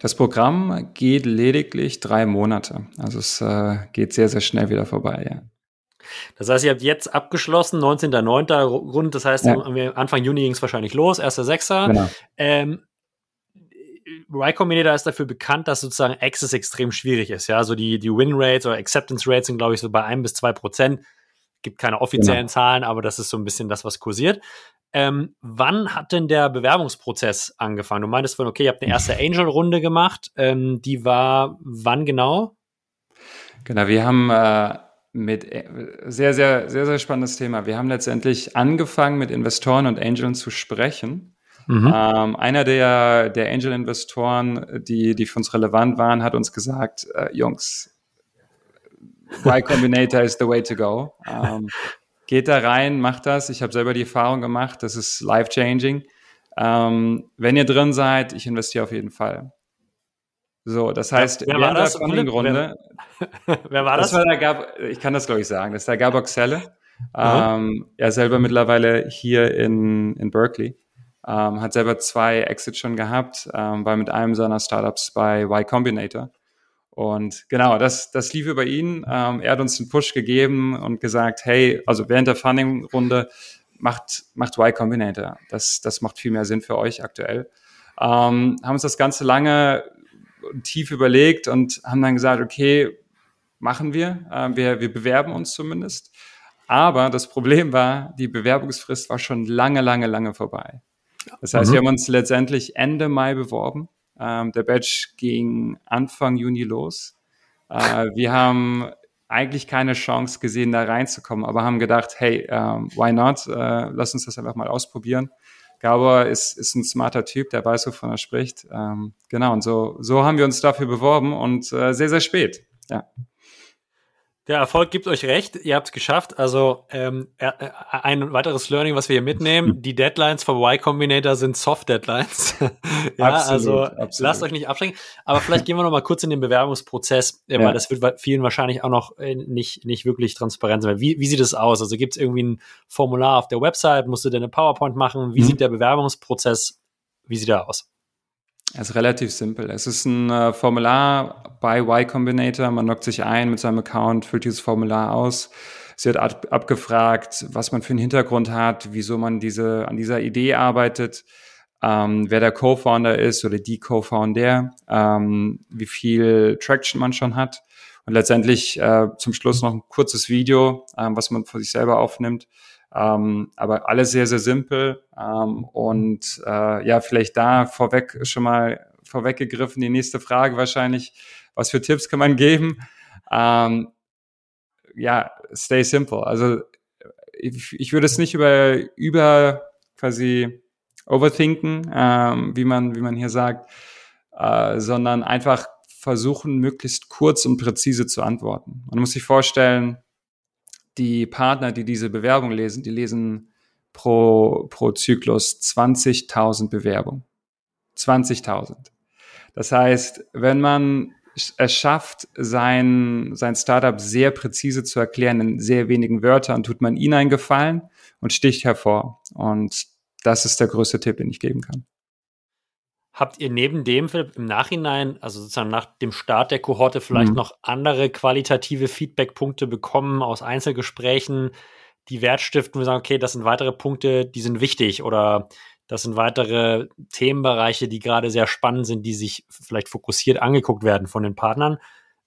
Das Programm geht lediglich drei Monate. Also es äh, geht sehr, sehr schnell wieder vorbei, ja. Das heißt, ihr habt jetzt abgeschlossen, 19.09. rund, das heißt, ja. Anfang Juni ging es wahrscheinlich los, 1.06. Genau. Ähm, Y Combinator ist dafür bekannt, dass sozusagen Access extrem schwierig ist. Ja, so die, die Win Rates oder Acceptance Rates sind, glaube ich, so bei ein bis zwei Prozent. Gibt keine offiziellen genau. Zahlen, aber das ist so ein bisschen das, was kursiert. Ähm, wann hat denn der Bewerbungsprozess angefangen? Du meintest von, okay, ihr habt eine erste Angel-Runde gemacht. Ähm, die war wann genau? Genau, wir haben äh, mit äh, sehr, sehr, sehr, sehr spannendes Thema. Wir haben letztendlich angefangen, mit Investoren und Angeln zu sprechen Mhm. Ähm, einer der, der Angel-Investoren, die, die für uns relevant waren, hat uns gesagt, äh, Jungs, Y Combinator is the way to go. Ähm, geht da rein, macht das. Ich habe selber die Erfahrung gemacht, das ist life-changing. Ähm, wenn ihr drin seid, ich investiere auf jeden Fall. So, das heißt, wer, war das? Runde, wer, wer, war das? das war der Gab, ich kann das glaube ich sagen, das ist der Gabor Xelle. Ähm, er selber mittlerweile hier in, in Berkeley. Ähm, hat selber zwei Exits schon gehabt, ähm, war mit einem seiner Startups bei Y Combinator. Und genau, das, das lief über ihn. Ähm, er hat uns einen Push gegeben und gesagt, hey, also während der Funding-Runde macht, macht Y Combinator. Das, das macht viel mehr Sinn für euch aktuell. Ähm, haben uns das Ganze lange tief überlegt und haben dann gesagt, okay, machen wir. Äh, wir, wir bewerben uns zumindest. Aber das Problem war, die Bewerbungsfrist war schon lange, lange, lange vorbei. Das heißt, mhm. wir haben uns letztendlich Ende Mai beworben. Ähm, der Batch ging Anfang Juni los. Äh, wir haben eigentlich keine Chance gesehen, da reinzukommen, aber haben gedacht, hey, ähm, why not? Äh, lass uns das einfach mal ausprobieren. Gabor ist, ist ein smarter Typ, der weiß, wovon er spricht. Ähm, genau, und so, so haben wir uns dafür beworben und äh, sehr, sehr spät. Ja. Der Erfolg gibt euch recht, ihr habt es geschafft. Also ähm, äh, ein weiteres Learning, was wir hier mitnehmen, hm. die Deadlines von Y Combinator sind Soft Deadlines. ja, absolut, also absolut. lasst euch nicht abschrecken. Aber vielleicht gehen wir noch mal kurz in den Bewerbungsprozess, äh, ja. weil das wird vielen wahrscheinlich auch noch äh, nicht, nicht wirklich transparent sein. Wie, wie sieht es aus? Also gibt es irgendwie ein Formular auf der Website? Musst du denn eine PowerPoint machen? Wie mhm. sieht der Bewerbungsprozess? Wie sieht er aus? Es ist relativ simpel. Es ist ein äh, Formular bei Y Combinator. Man loggt sich ein mit seinem Account, füllt dieses Formular aus. Es wird ab abgefragt, was man für einen Hintergrund hat, wieso man diese, an dieser Idee arbeitet, ähm, wer der Co-Founder ist oder die Co-Founder, ähm, wie viel Traction man schon hat. Und letztendlich äh, zum Schluss noch ein kurzes Video, ähm, was man für sich selber aufnimmt. Ähm, aber alles sehr, sehr simpel. Ähm, und äh, ja, vielleicht da vorweg schon mal vorweggegriffen, die nächste Frage wahrscheinlich, was für Tipps kann man geben? Ähm, ja, stay simple. Also ich, ich würde es nicht über, über quasi overthinken, ähm, wie man, wie man hier sagt, äh, sondern einfach versuchen, möglichst kurz und präzise zu antworten. Man muss sich vorstellen, die Partner, die diese Bewerbung lesen, die lesen pro, pro Zyklus 20.000 Bewerbungen. 20.000. Das heißt, wenn man es schafft, sein, sein Startup sehr präzise zu erklären in sehr wenigen Wörtern, tut man ihnen einen Gefallen und sticht hervor. Und das ist der größte Tipp, den ich geben kann. Habt ihr neben dem Philipp, im Nachhinein, also sozusagen nach dem Start der Kohorte, vielleicht mhm. noch andere qualitative Feedbackpunkte bekommen aus Einzelgesprächen, die Wert stiften und sagen, okay, das sind weitere Punkte, die sind wichtig oder das sind weitere Themenbereiche, die gerade sehr spannend sind, die sich vielleicht fokussiert angeguckt werden von den Partnern?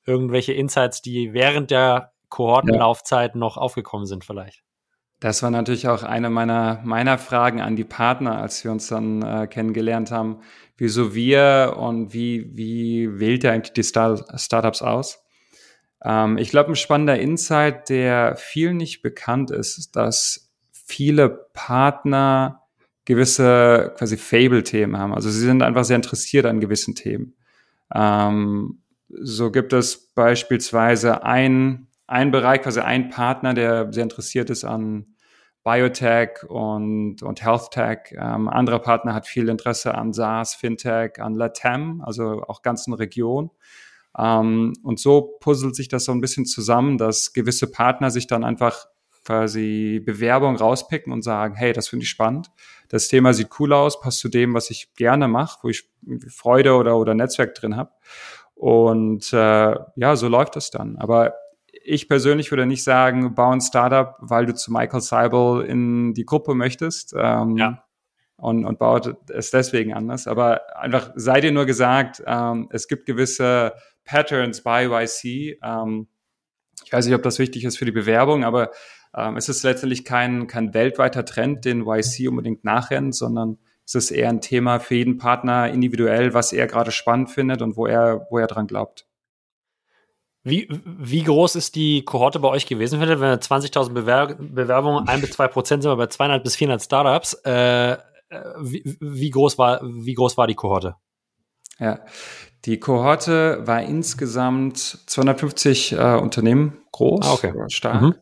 Irgendwelche Insights, die während der Kohortenlaufzeit ja. noch aufgekommen sind vielleicht? Das war natürlich auch eine meiner, meiner Fragen an die Partner, als wir uns dann äh, kennengelernt haben. Wieso wir und wie, wie wählt ihr eigentlich die Start Startups aus? Ähm, ich glaube, ein spannender Insight, der vielen nicht bekannt ist, ist, dass viele Partner gewisse quasi Fable-Themen haben. Also sie sind einfach sehr interessiert an gewissen Themen. Ähm, so gibt es beispielsweise ein ein Bereich, quasi ein Partner, der sehr interessiert ist an Biotech und, und Health. Ähm, anderer Partner hat viel Interesse an SaaS, Fintech, an Latam, also auch ganzen Region. Ähm, und so puzzelt sich das so ein bisschen zusammen, dass gewisse Partner sich dann einfach quasi Bewerbung rauspicken und sagen, hey, das finde ich spannend. Das Thema sieht cool aus, passt zu dem, was ich gerne mache, wo ich Freude oder, oder Netzwerk drin habe. Und äh, ja, so läuft das dann. Aber ich persönlich würde nicht sagen, bau ein Startup, weil du zu Michael Seibel in die Gruppe möchtest. Ähm, ja. Und, und baut es deswegen anders. Aber einfach sei dir nur gesagt, ähm, es gibt gewisse Patterns bei YC. Ähm, ich weiß nicht, ob das wichtig ist für die Bewerbung, aber ähm, es ist letztendlich kein, kein weltweiter Trend, den YC unbedingt nachrennt, sondern es ist eher ein Thema für jeden Partner individuell, was er gerade spannend findet und wo er, wo er dran glaubt. Wie, wie groß ist die Kohorte bei euch gewesen? Wenn wir 20.000 Bewer Bewerbungen, ein bis zwei Prozent sind wir bei 200 bis 400 Startups. Äh, wie, wie, groß war, wie groß war die Kohorte? Ja, die Kohorte war insgesamt 250 äh, Unternehmen groß, ah, okay. stark. Mhm.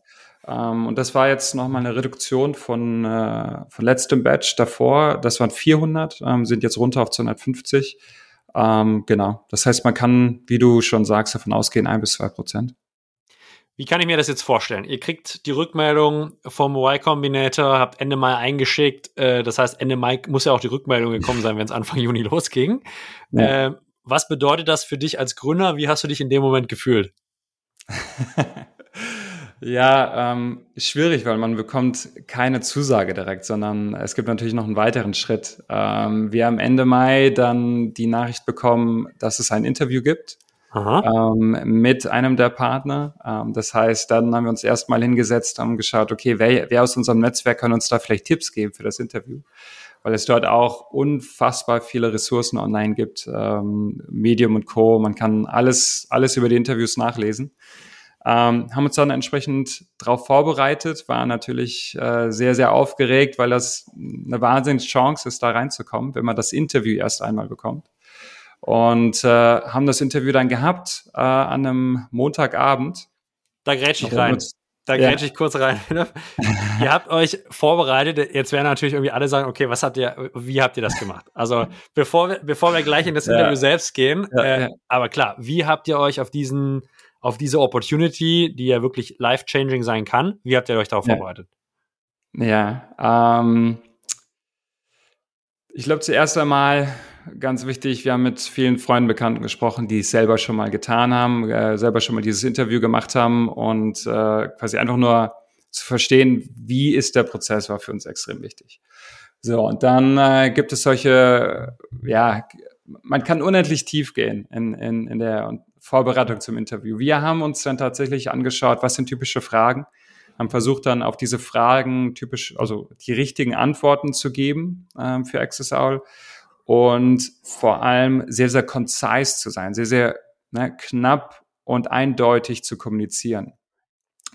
Ähm, und das war jetzt nochmal eine Reduktion von, äh, von letztem Batch davor. Das waren 400, ähm, sind jetzt runter auf 250. Ähm, genau. Das heißt, man kann, wie du schon sagst, davon ausgehen, ein bis zwei Prozent. Wie kann ich mir das jetzt vorstellen? Ihr kriegt die Rückmeldung vom Y Combinator, habt Ende Mai eingeschickt. Äh, das heißt, Ende Mai muss ja auch die Rückmeldung gekommen sein, wenn es Anfang Juni losging. Ja. Äh, was bedeutet das für dich als Gründer? Wie hast du dich in dem Moment gefühlt? Ja, ähm, schwierig, weil man bekommt keine Zusage direkt, sondern es gibt natürlich noch einen weiteren Schritt. Ähm, wir haben Ende Mai dann die Nachricht bekommen, dass es ein Interview gibt ähm, mit einem der Partner. Ähm, das heißt, dann haben wir uns erstmal hingesetzt, haben geschaut, okay, wer, wer aus unserem Netzwerk kann uns da vielleicht Tipps geben für das Interview? Weil es dort auch unfassbar viele Ressourcen online gibt, ähm, Medium und Co. Man kann alles, alles über die Interviews nachlesen. Ähm, haben uns dann entsprechend darauf vorbereitet, war natürlich äh, sehr, sehr aufgeregt, weil das eine wahnsinnige Chance ist, da reinzukommen, wenn man das Interview erst einmal bekommt. Und äh, haben das Interview dann gehabt äh, an einem Montagabend. Da grätsch ich rein. Da ja. grätsch ich kurz rein. ihr habt euch vorbereitet. Jetzt werden natürlich irgendwie alle sagen, okay, was habt ihr, wie habt ihr das gemacht? Also bevor wir, bevor wir gleich in das Interview ja. selbst gehen, ja, äh, aber klar, wie habt ihr euch auf diesen auf diese Opportunity, die ja wirklich life-changing sein kann. Wie habt ihr euch darauf ja. vorbereitet? Ja, ähm, ich glaube zuerst einmal ganz wichtig, wir haben mit vielen Freunden, Bekannten gesprochen, die es selber schon mal getan haben, äh, selber schon mal dieses Interview gemacht haben und äh, quasi einfach nur zu verstehen, wie ist der Prozess, war für uns extrem wichtig. So, und dann äh, gibt es solche, ja, man kann unendlich tief gehen in, in, in der Vorbereitung zum Interview. Wir haben uns dann tatsächlich angeschaut, was sind typische Fragen, haben versucht dann auf diese Fragen typisch, also die richtigen Antworten zu geben ähm, für Access Owl und vor allem sehr, sehr concise zu sein, sehr, sehr ne, knapp und eindeutig zu kommunizieren.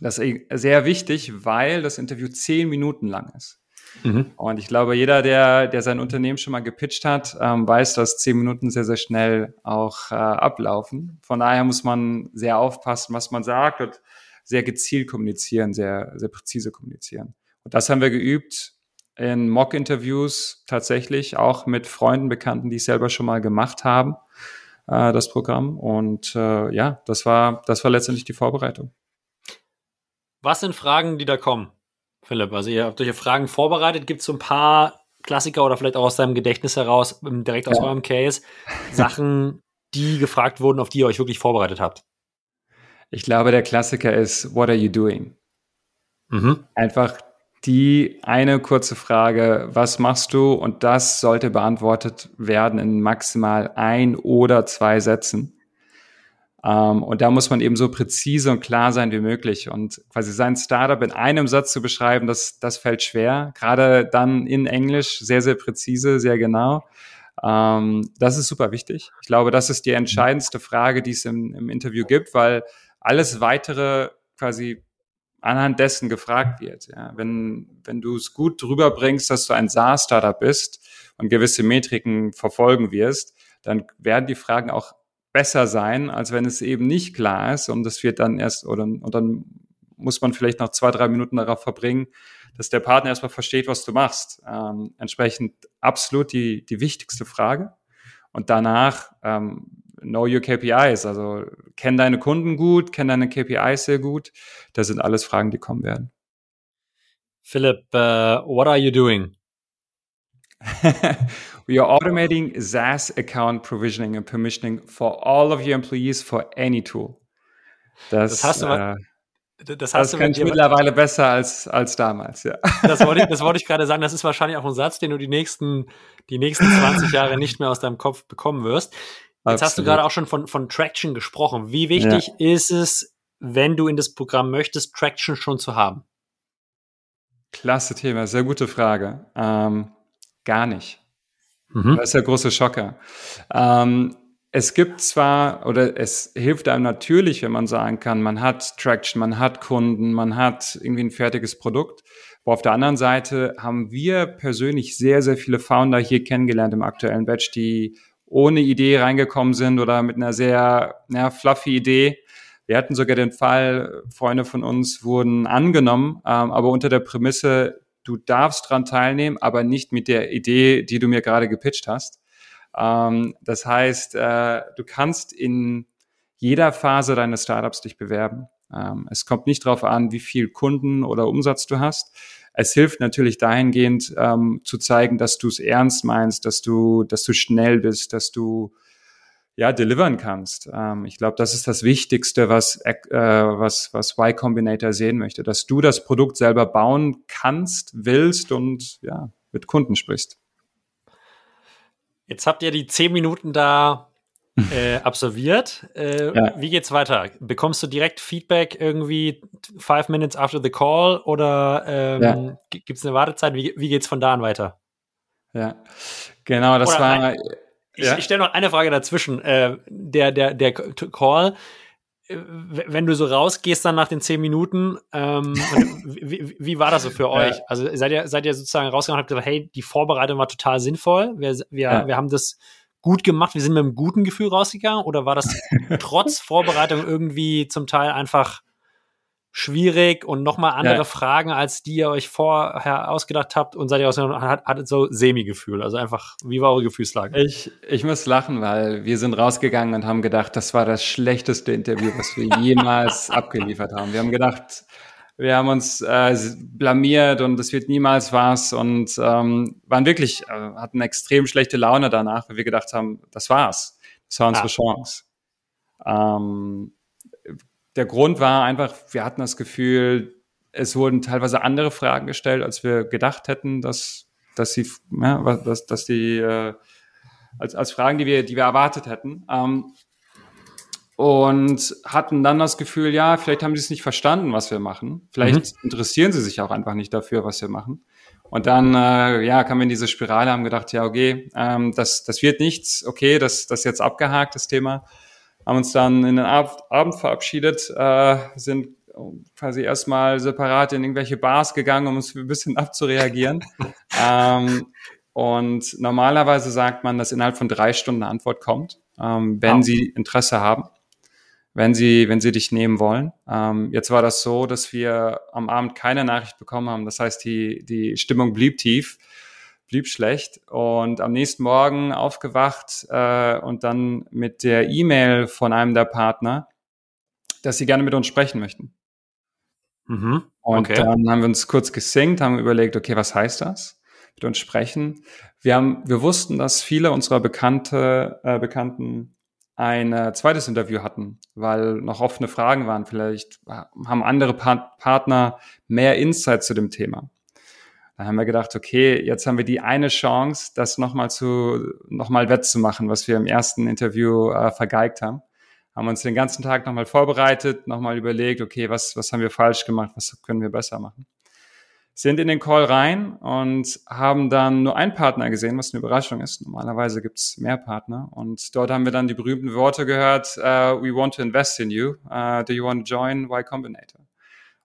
Das ist sehr wichtig, weil das Interview zehn Minuten lang ist. Mhm. Und ich glaube, jeder, der, der sein Unternehmen schon mal gepitcht hat, ähm, weiß, dass zehn Minuten sehr, sehr schnell auch äh, ablaufen. Von daher muss man sehr aufpassen, was man sagt und sehr gezielt kommunizieren, sehr, sehr präzise kommunizieren. Und das haben wir geübt in Mock-Interviews tatsächlich, auch mit Freunden, Bekannten, die es selber schon mal gemacht haben, äh, das Programm. Und äh, ja, das war, das war letztendlich die Vorbereitung. Was sind Fragen, die da kommen? Philipp, also ihr habt euch Fragen vorbereitet. Gibt es so ein paar Klassiker oder vielleicht auch aus deinem Gedächtnis heraus, ähm, direkt aus ja. eurem Case, Sachen, die gefragt wurden, auf die ihr euch wirklich vorbereitet habt? Ich glaube, der Klassiker ist, what are you doing? Mhm. Einfach die eine kurze Frage, was machst du? Und das sollte beantwortet werden in maximal ein oder zwei Sätzen. Ähm, und da muss man eben so präzise und klar sein wie möglich. Und quasi sein Startup in einem Satz zu beschreiben, das, das fällt schwer. Gerade dann in Englisch sehr, sehr präzise, sehr genau. Ähm, das ist super wichtig. Ich glaube, das ist die entscheidendste Frage, die es im, im Interview gibt, weil alles weitere quasi anhand dessen gefragt wird. Ja. Wenn, wenn du es gut drüber bringst, dass du ein SaaS-Startup bist und gewisse Metriken verfolgen wirst, dann werden die Fragen auch besser sein, als wenn es eben nicht klar ist und das wird dann erst oder und dann muss man vielleicht noch zwei, drei Minuten darauf verbringen, dass der Partner erstmal versteht, was du machst. Ähm, entsprechend absolut die, die wichtigste Frage. Und danach ähm, know your KPIs, also kenn deine Kunden gut, kenn deine KPIs sehr gut. Das sind alles Fragen, die kommen werden. Philip, uh, what are you doing? we are automating SaaS account provisioning and permissioning for all of your employees for any tool. Das, das hast du mal, äh, das, hast das kann ich mittlerweile besser als, als damals, ja. Das wollte ich, das wollte ich gerade sagen. Das ist wahrscheinlich auch ein Satz, den du die nächsten, die nächsten 20 Jahre nicht mehr aus deinem Kopf bekommen wirst. Jetzt Absolut. hast du gerade auch schon von, von Traction gesprochen. Wie wichtig ja. ist es, wenn du in das Programm möchtest, Traction schon zu haben? Klasse Thema, sehr gute Frage. Ähm, gar nicht. Mhm. Das ist der große Schocker. Ähm, es gibt zwar, oder es hilft einem natürlich, wenn man sagen kann, man hat Traction, man hat Kunden, man hat irgendwie ein fertiges Produkt. Aber auf der anderen Seite haben wir persönlich sehr, sehr viele Founder hier kennengelernt im aktuellen Batch, die ohne Idee reingekommen sind oder mit einer sehr ja, fluffy Idee. Wir hatten sogar den Fall, Freunde von uns wurden angenommen, ähm, aber unter der Prämisse, du darfst dran teilnehmen, aber nicht mit der Idee, die du mir gerade gepitcht hast. Ähm, das heißt, äh, du kannst in jeder Phase deines Startups dich bewerben. Ähm, es kommt nicht darauf an, wie viel Kunden oder Umsatz du hast. Es hilft natürlich dahingehend ähm, zu zeigen, dass du es ernst meinst, dass du, dass du schnell bist, dass du ja delivern kannst. Ähm, ich glaube, das ist das Wichtigste, was äh, was was Y Combinator sehen möchte, dass du das Produkt selber bauen kannst, willst und ja mit Kunden sprichst. Jetzt habt ihr die zehn Minuten da äh, absolviert. Äh, ja. Wie geht's weiter? Bekommst du direkt Feedback irgendwie five minutes after the call oder ähm, ja. gibt es eine Wartezeit? Wie, wie geht's von da an weiter? Ja, genau, das oder war. Nein, ich, ja. ich stelle noch eine Frage dazwischen. Äh, der, der, der Call, äh, wenn du so rausgehst dann nach den zehn Minuten, ähm, wie, wie, war das so für euch? Also seid ihr, seid ihr sozusagen rausgegangen und habt gesagt, hey, die Vorbereitung war total sinnvoll. Wir, wir, wir haben das gut gemacht? Wir sind mit einem guten Gefühl rausgegangen oder war das trotz Vorbereitung irgendwie zum Teil einfach schwierig und nochmal andere ja. Fragen, als die ihr euch vorher ausgedacht habt und seid ihr aus hattet so Semi-Gefühl? Also einfach, wie war eure Gefühlslage? Ich, ich muss lachen, weil wir sind rausgegangen und haben gedacht, das war das schlechteste Interview, was wir jemals abgeliefert haben. Wir haben gedacht, wir haben uns äh, blamiert und es wird niemals was und ähm, waren wirklich, äh, hatten extrem schlechte Laune danach, weil wir gedacht haben, das war's. Das war unsere ah. Chance. Ähm, der Grund war einfach, wir hatten das Gefühl, es wurden teilweise andere Fragen gestellt, als wir gedacht hätten, dass, dass sie, ja, dass, dass die, äh, als, als Fragen, die wir, die wir erwartet hätten. Ähm, und hatten dann das Gefühl, ja, vielleicht haben sie es nicht verstanden, was wir machen. Vielleicht mhm. interessieren sie sich auch einfach nicht dafür, was wir machen. Und dann, äh, ja, kamen wir in diese Spirale, haben gedacht, ja, okay, ähm, das, das wird nichts, okay, das, das ist jetzt abgehakt, das Thema. Haben uns dann in den Ab Abend verabschiedet, äh, sind quasi erstmal separat in irgendwelche Bars gegangen, um uns ein bisschen abzureagieren. ähm, und normalerweise sagt man, dass innerhalb von drei Stunden eine Antwort kommt, ähm, wenn wow. sie Interesse haben wenn sie, wenn sie dich nehmen wollen. Ähm, jetzt war das so, dass wir am Abend keine Nachricht bekommen haben. Das heißt, die, die Stimmung blieb tief, blieb schlecht. Und am nächsten Morgen aufgewacht äh, und dann mit der E-Mail von einem der Partner, dass sie gerne mit uns sprechen möchten. Mhm. Und okay. dann haben wir uns kurz gesinkt, haben überlegt, okay, was heißt das? mit uns sprechen. Wir haben, wir wussten, dass viele unserer Bekannte, äh, Bekannten ein äh, zweites Interview hatten, weil noch offene Fragen waren. Vielleicht haben andere pa Partner mehr Insight zu dem Thema. Da haben wir gedacht, okay, jetzt haben wir die eine Chance, das nochmal zu, nochmal wettzumachen, was wir im ersten Interview äh, vergeigt haben. Haben uns den ganzen Tag nochmal vorbereitet, nochmal überlegt, okay, was, was haben wir falsch gemacht, was können wir besser machen sind in den Call rein und haben dann nur einen Partner gesehen, was eine Überraschung ist. Normalerweise gibt's mehr Partner. Und dort haben wir dann die berühmten Worte gehört, uh, we want to invest in you. Uh, do you want to join Y Combinator?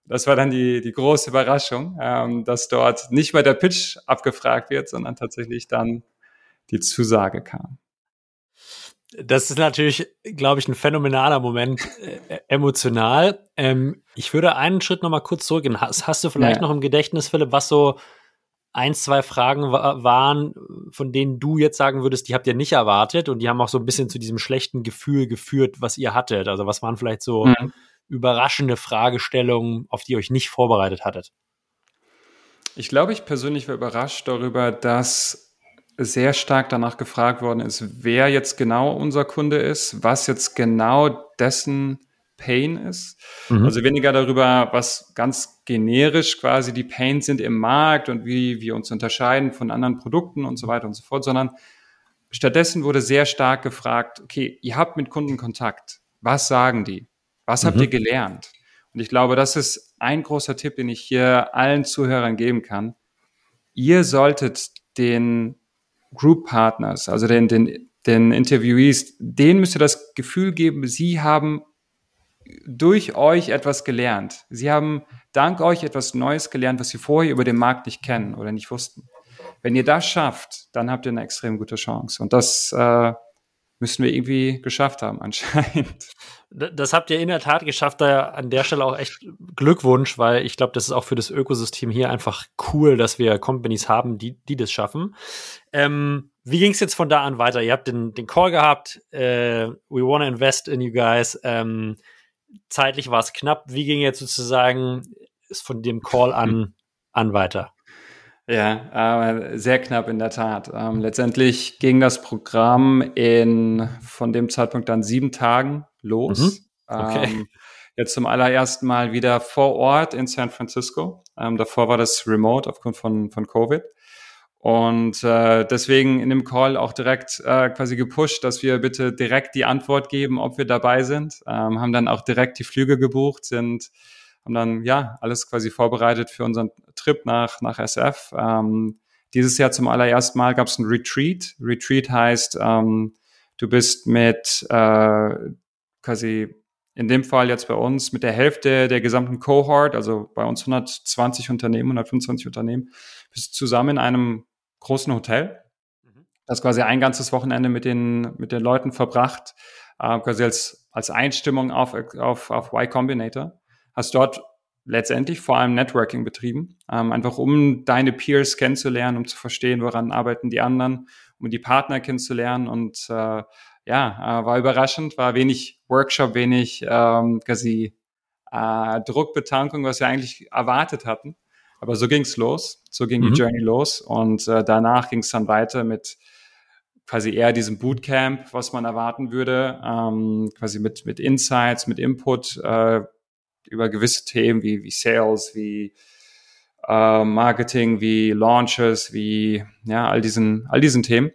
Das war dann die, die große Überraschung, ähm, dass dort nicht mehr der Pitch abgefragt wird, sondern tatsächlich dann die Zusage kam. Das ist natürlich, glaube ich, ein phänomenaler Moment äh, emotional. Ähm, ich würde einen Schritt noch mal kurz zurückgehen. Hast, hast du vielleicht ja. noch im Gedächtnis, Philipp, was so ein, zwei Fragen wa waren, von denen du jetzt sagen würdest, die habt ihr nicht erwartet und die haben auch so ein bisschen zu diesem schlechten Gefühl geführt, was ihr hattet? Also was waren vielleicht so mhm. Überraschende Fragestellungen, auf die ihr euch nicht vorbereitet hattet? Ich glaube, ich persönlich war überrascht darüber, dass sehr stark danach gefragt worden ist, wer jetzt genau unser Kunde ist, was jetzt genau dessen Pain ist. Mhm. Also weniger darüber, was ganz generisch quasi die Pains sind im Markt und wie wir uns unterscheiden von anderen Produkten und so weiter und so fort, sondern stattdessen wurde sehr stark gefragt, okay, ihr habt mit Kunden Kontakt. Was sagen die? Was mhm. habt ihr gelernt? Und ich glaube, das ist ein großer Tipp, den ich hier allen Zuhörern geben kann. Ihr solltet den Group Partners, also den, den, den Interviewees, denen müsst ihr das Gefühl geben, sie haben durch euch etwas gelernt. Sie haben dank euch etwas Neues gelernt, was sie vorher über den Markt nicht kennen oder nicht wussten. Wenn ihr das schafft, dann habt ihr eine extrem gute Chance. Und das äh, müssen wir irgendwie geschafft haben, anscheinend. Das habt ihr in der Tat geschafft. Da an der Stelle auch echt Glückwunsch, weil ich glaube, das ist auch für das Ökosystem hier einfach cool, dass wir Companies haben, die, die das schaffen. Ähm, wie ging es jetzt von da an weiter? Ihr habt den, den Call gehabt. Äh, we want to invest in you guys. Ähm, zeitlich war es knapp. Wie ging jetzt sozusagen ist von dem Call an, an weiter? Ja, äh, sehr knapp in der Tat. Ähm, letztendlich ging das Programm in von dem Zeitpunkt dann sieben Tagen los. Mhm. Okay. Ähm, jetzt zum allerersten Mal wieder vor Ort in San Francisco. Ähm, davor war das remote aufgrund von, von Covid. Und äh, deswegen in dem Call auch direkt äh, quasi gepusht, dass wir bitte direkt die Antwort geben, ob wir dabei sind. Ähm, haben dann auch direkt die Flüge gebucht, sind haben dann ja alles quasi vorbereitet für unseren Trip nach, nach SF. Ähm, dieses Jahr zum allerersten Mal gab es ein Retreat. Retreat heißt, ähm, du bist mit äh, quasi in dem Fall jetzt bei uns mit der Hälfte der gesamten Cohort, also bei uns 120 Unternehmen, 125 Unternehmen, bist zusammen in einem großen Hotel. Mhm. Das quasi ein ganzes Wochenende mit den, mit den Leuten verbracht, äh, quasi als, als Einstimmung auf, auf, auf Y Combinator hast dort letztendlich vor allem Networking betrieben, ähm, einfach um deine Peers kennenzulernen, um zu verstehen, woran arbeiten die anderen, um die Partner kennenzulernen und äh, ja, äh, war überraschend, war wenig Workshop, wenig ähm, quasi äh, Druckbetankung, was wir eigentlich erwartet hatten. Aber so ging's los, so ging mhm. die Journey los und äh, danach ging's dann weiter mit quasi eher diesem Bootcamp, was man erwarten würde, ähm, quasi mit, mit Insights, mit Input, äh, über gewisse Themen wie, wie Sales, wie äh, Marketing, wie Launches, wie ja, all diesen, all diesen Themen.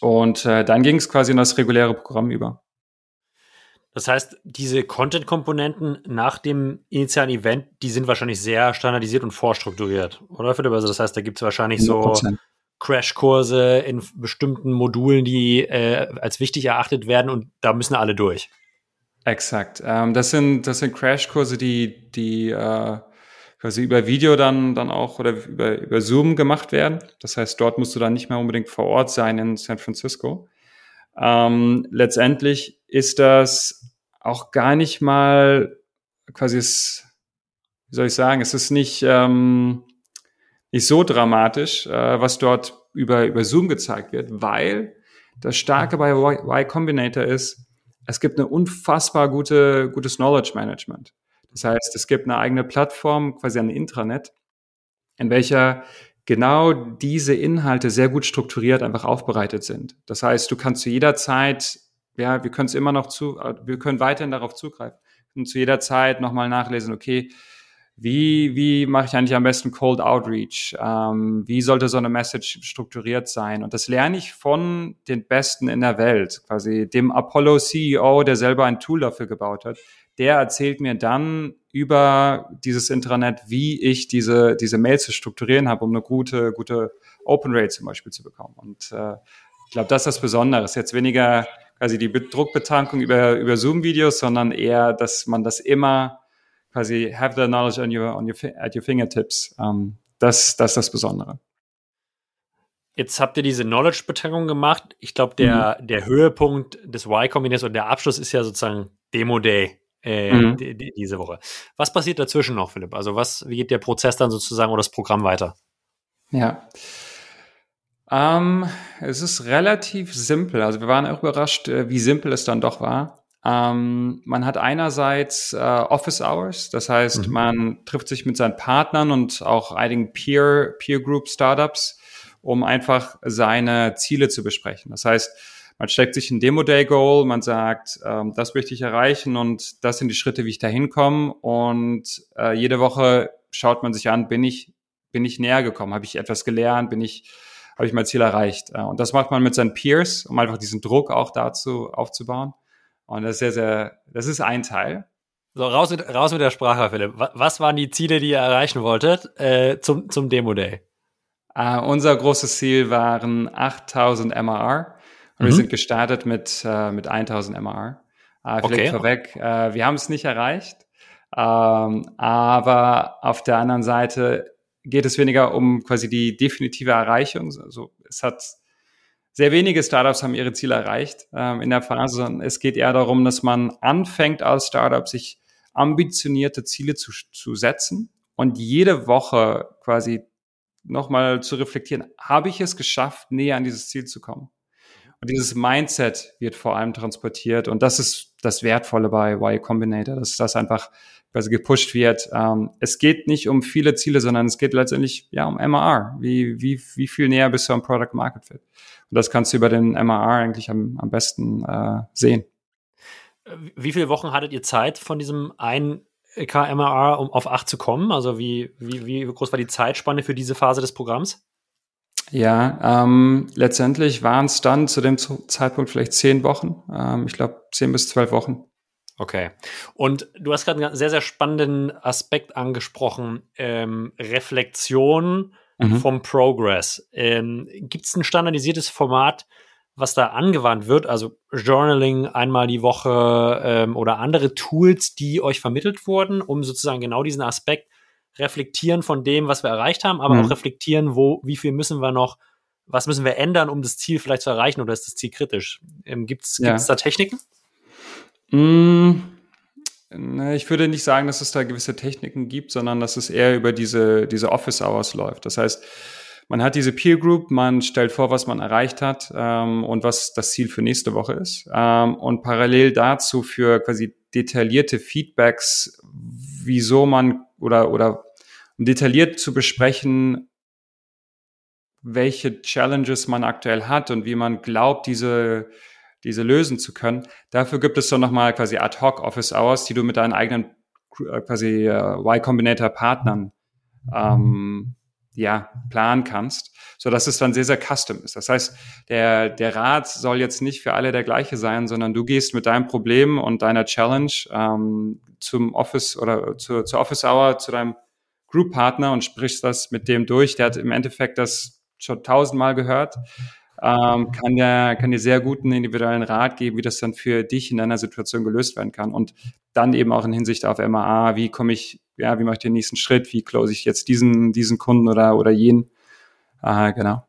Und äh, dann ging es quasi in das reguläre Programm über. Das heißt, diese Content-Komponenten nach dem initialen Event, die sind wahrscheinlich sehr standardisiert und vorstrukturiert, oder? Also das heißt, da gibt es wahrscheinlich 100%. so Crashkurse in bestimmten Modulen, die äh, als wichtig erachtet werden und da müssen alle durch. Exakt. Ähm, das sind das sind Crashkurse, die die äh, quasi über Video dann dann auch oder über über Zoom gemacht werden. Das heißt, dort musst du dann nicht mehr unbedingt vor Ort sein in San Francisco. Ähm, letztendlich ist das auch gar nicht mal quasi es, wie soll ich sagen, es ist nicht ähm, nicht so dramatisch, äh, was dort über über Zoom gezeigt wird, weil das Starke bei Y Combinator ist, es gibt eine unfassbar gute, gutes Knowledge Management. Das heißt, es gibt eine eigene Plattform, quasi ein Intranet, in welcher genau diese Inhalte sehr gut strukturiert einfach aufbereitet sind. Das heißt, du kannst zu jeder Zeit, ja, wir können es immer noch zu, äh, wir können weiterhin darauf zugreifen und zu jeder Zeit nochmal nachlesen, okay, wie, wie mache ich eigentlich am besten Cold Outreach? Ähm, wie sollte so eine Message strukturiert sein? Und das lerne ich von den Besten in der Welt, quasi dem Apollo CEO, der selber ein Tool dafür gebaut hat. Der erzählt mir dann über dieses Intranet, wie ich diese, diese Mails zu strukturieren habe, um eine gute, gute Open Rate zum Beispiel zu bekommen. Und äh, ich glaube, das ist das Besondere. Jetzt weniger quasi die Druckbetankung über, über Zoom-Videos, sondern eher, dass man das immer quasi have the knowledge on your, on your, at your fingertips. Ähm, das, das ist das Besondere. Jetzt habt ihr diese Knowledge-Betankung gemacht. Ich glaube, der, mhm. der Höhepunkt des Y-Kombinators und der Abschluss ist ja sozusagen Demo Day äh, mhm. die, die, diese Woche. Was passiert dazwischen noch, Philipp? Also was, wie geht der Prozess dann sozusagen oder das Programm weiter? Ja. Ähm, es ist relativ simpel. Also wir waren auch überrascht, äh, wie simpel es dann doch war. Ähm, man hat einerseits äh, Office Hours, das heißt, mhm. man trifft sich mit seinen Partnern und auch einigen Peer, Peer Group Startups, um einfach seine Ziele zu besprechen. Das heißt, man steckt sich ein Demo-Day-Goal, man sagt, ähm, das möchte ich erreichen und das sind die Schritte, wie ich da hinkomme. Und äh, jede Woche schaut man sich an, bin ich, bin ich näher gekommen, habe ich etwas gelernt, bin ich, habe ich mein Ziel erreicht. Äh, und das macht man mit seinen Peers, um einfach diesen Druck auch dazu aufzubauen. Und das ist sehr, sehr, das ist ein Teil. So, raus mit, raus mit der Sprache, Philipp. Was waren die Ziele, die ihr erreichen wolltet äh, zum, zum Demo-Day? Uh, unser großes Ziel waren 8000 MRR. Mhm. wir sind gestartet mit, äh, mit 1000 MR. Äh, vielleicht okay. vorweg, äh, wir haben es nicht erreicht. Ähm, aber auf der anderen Seite geht es weniger um quasi die definitive Erreichung. Also es hat sehr wenige Startups haben ihre Ziele erreicht ähm, in der Phase, sondern es geht eher darum, dass man anfängt als Startup sich ambitionierte Ziele zu, zu setzen und jede Woche quasi nochmal zu reflektieren, habe ich es geschafft, näher an dieses Ziel zu kommen? Dieses Mindset wird vor allem transportiert. Und das ist das Wertvolle bei Y Combinator, dass das einfach quasi gepusht wird. Ähm, es geht nicht um viele Ziele, sondern es geht letztendlich ja um MR. Wie, wie, wie viel näher bist du am Product Market Fit? Und das kannst du über den MR eigentlich am, am besten äh, sehen. Wie viele Wochen hattet ihr Zeit von diesem einen KMR, um auf acht zu kommen? Also wie, wie, wie groß war die Zeitspanne für diese Phase des Programms? Ja, ähm, letztendlich waren es dann zu dem Zeitpunkt vielleicht zehn Wochen. Ähm, ich glaube, zehn bis zwölf Wochen. Okay. Und du hast gerade einen sehr, sehr spannenden Aspekt angesprochen. Ähm, Reflexion mhm. vom Progress. Ähm, Gibt es ein standardisiertes Format, was da angewandt wird? Also Journaling einmal die Woche ähm, oder andere Tools, die euch vermittelt wurden, um sozusagen genau diesen Aspekt reflektieren von dem, was wir erreicht haben, aber mhm. auch reflektieren, wo, wie viel müssen wir noch, was müssen wir ändern, um das Ziel vielleicht zu erreichen oder ist das Ziel kritisch? Ähm, Gibt es ja. da Techniken? Mm, ich würde nicht sagen, dass es da gewisse Techniken gibt, sondern dass es eher über diese, diese Office Hours läuft. Das heißt, man hat diese Peer Group, man stellt vor, was man erreicht hat ähm, und was das Ziel für nächste Woche ist. Ähm, und parallel dazu für quasi detaillierte Feedbacks, wieso man oder, oder um detailliert zu besprechen, welche Challenges man aktuell hat und wie man glaubt, diese, diese lösen zu können. Dafür gibt es dann nochmal quasi ad hoc Office Hours, die du mit deinen eigenen äh, quasi äh, Y Combinator Partnern ähm, ja, planen kannst, so dass es dann sehr, sehr custom ist. Das heißt, der, der Rat soll jetzt nicht für alle der gleiche sein, sondern du gehst mit deinem Problem und deiner Challenge ähm, zum Office oder zu, zur Office Hour, zu deinem Group-Partner und sprichst das mit dem durch. Der hat im Endeffekt das schon tausendmal gehört, ähm, kann dir, kann dir sehr guten individuellen Rat geben, wie das dann für dich in deiner Situation gelöst werden kann. Und dann eben auch in Hinsicht auf MAA, wie komme ich ja, wie mache ich den nächsten Schritt, wie close ich jetzt diesen, diesen Kunden oder, oder jenen. Äh, genau.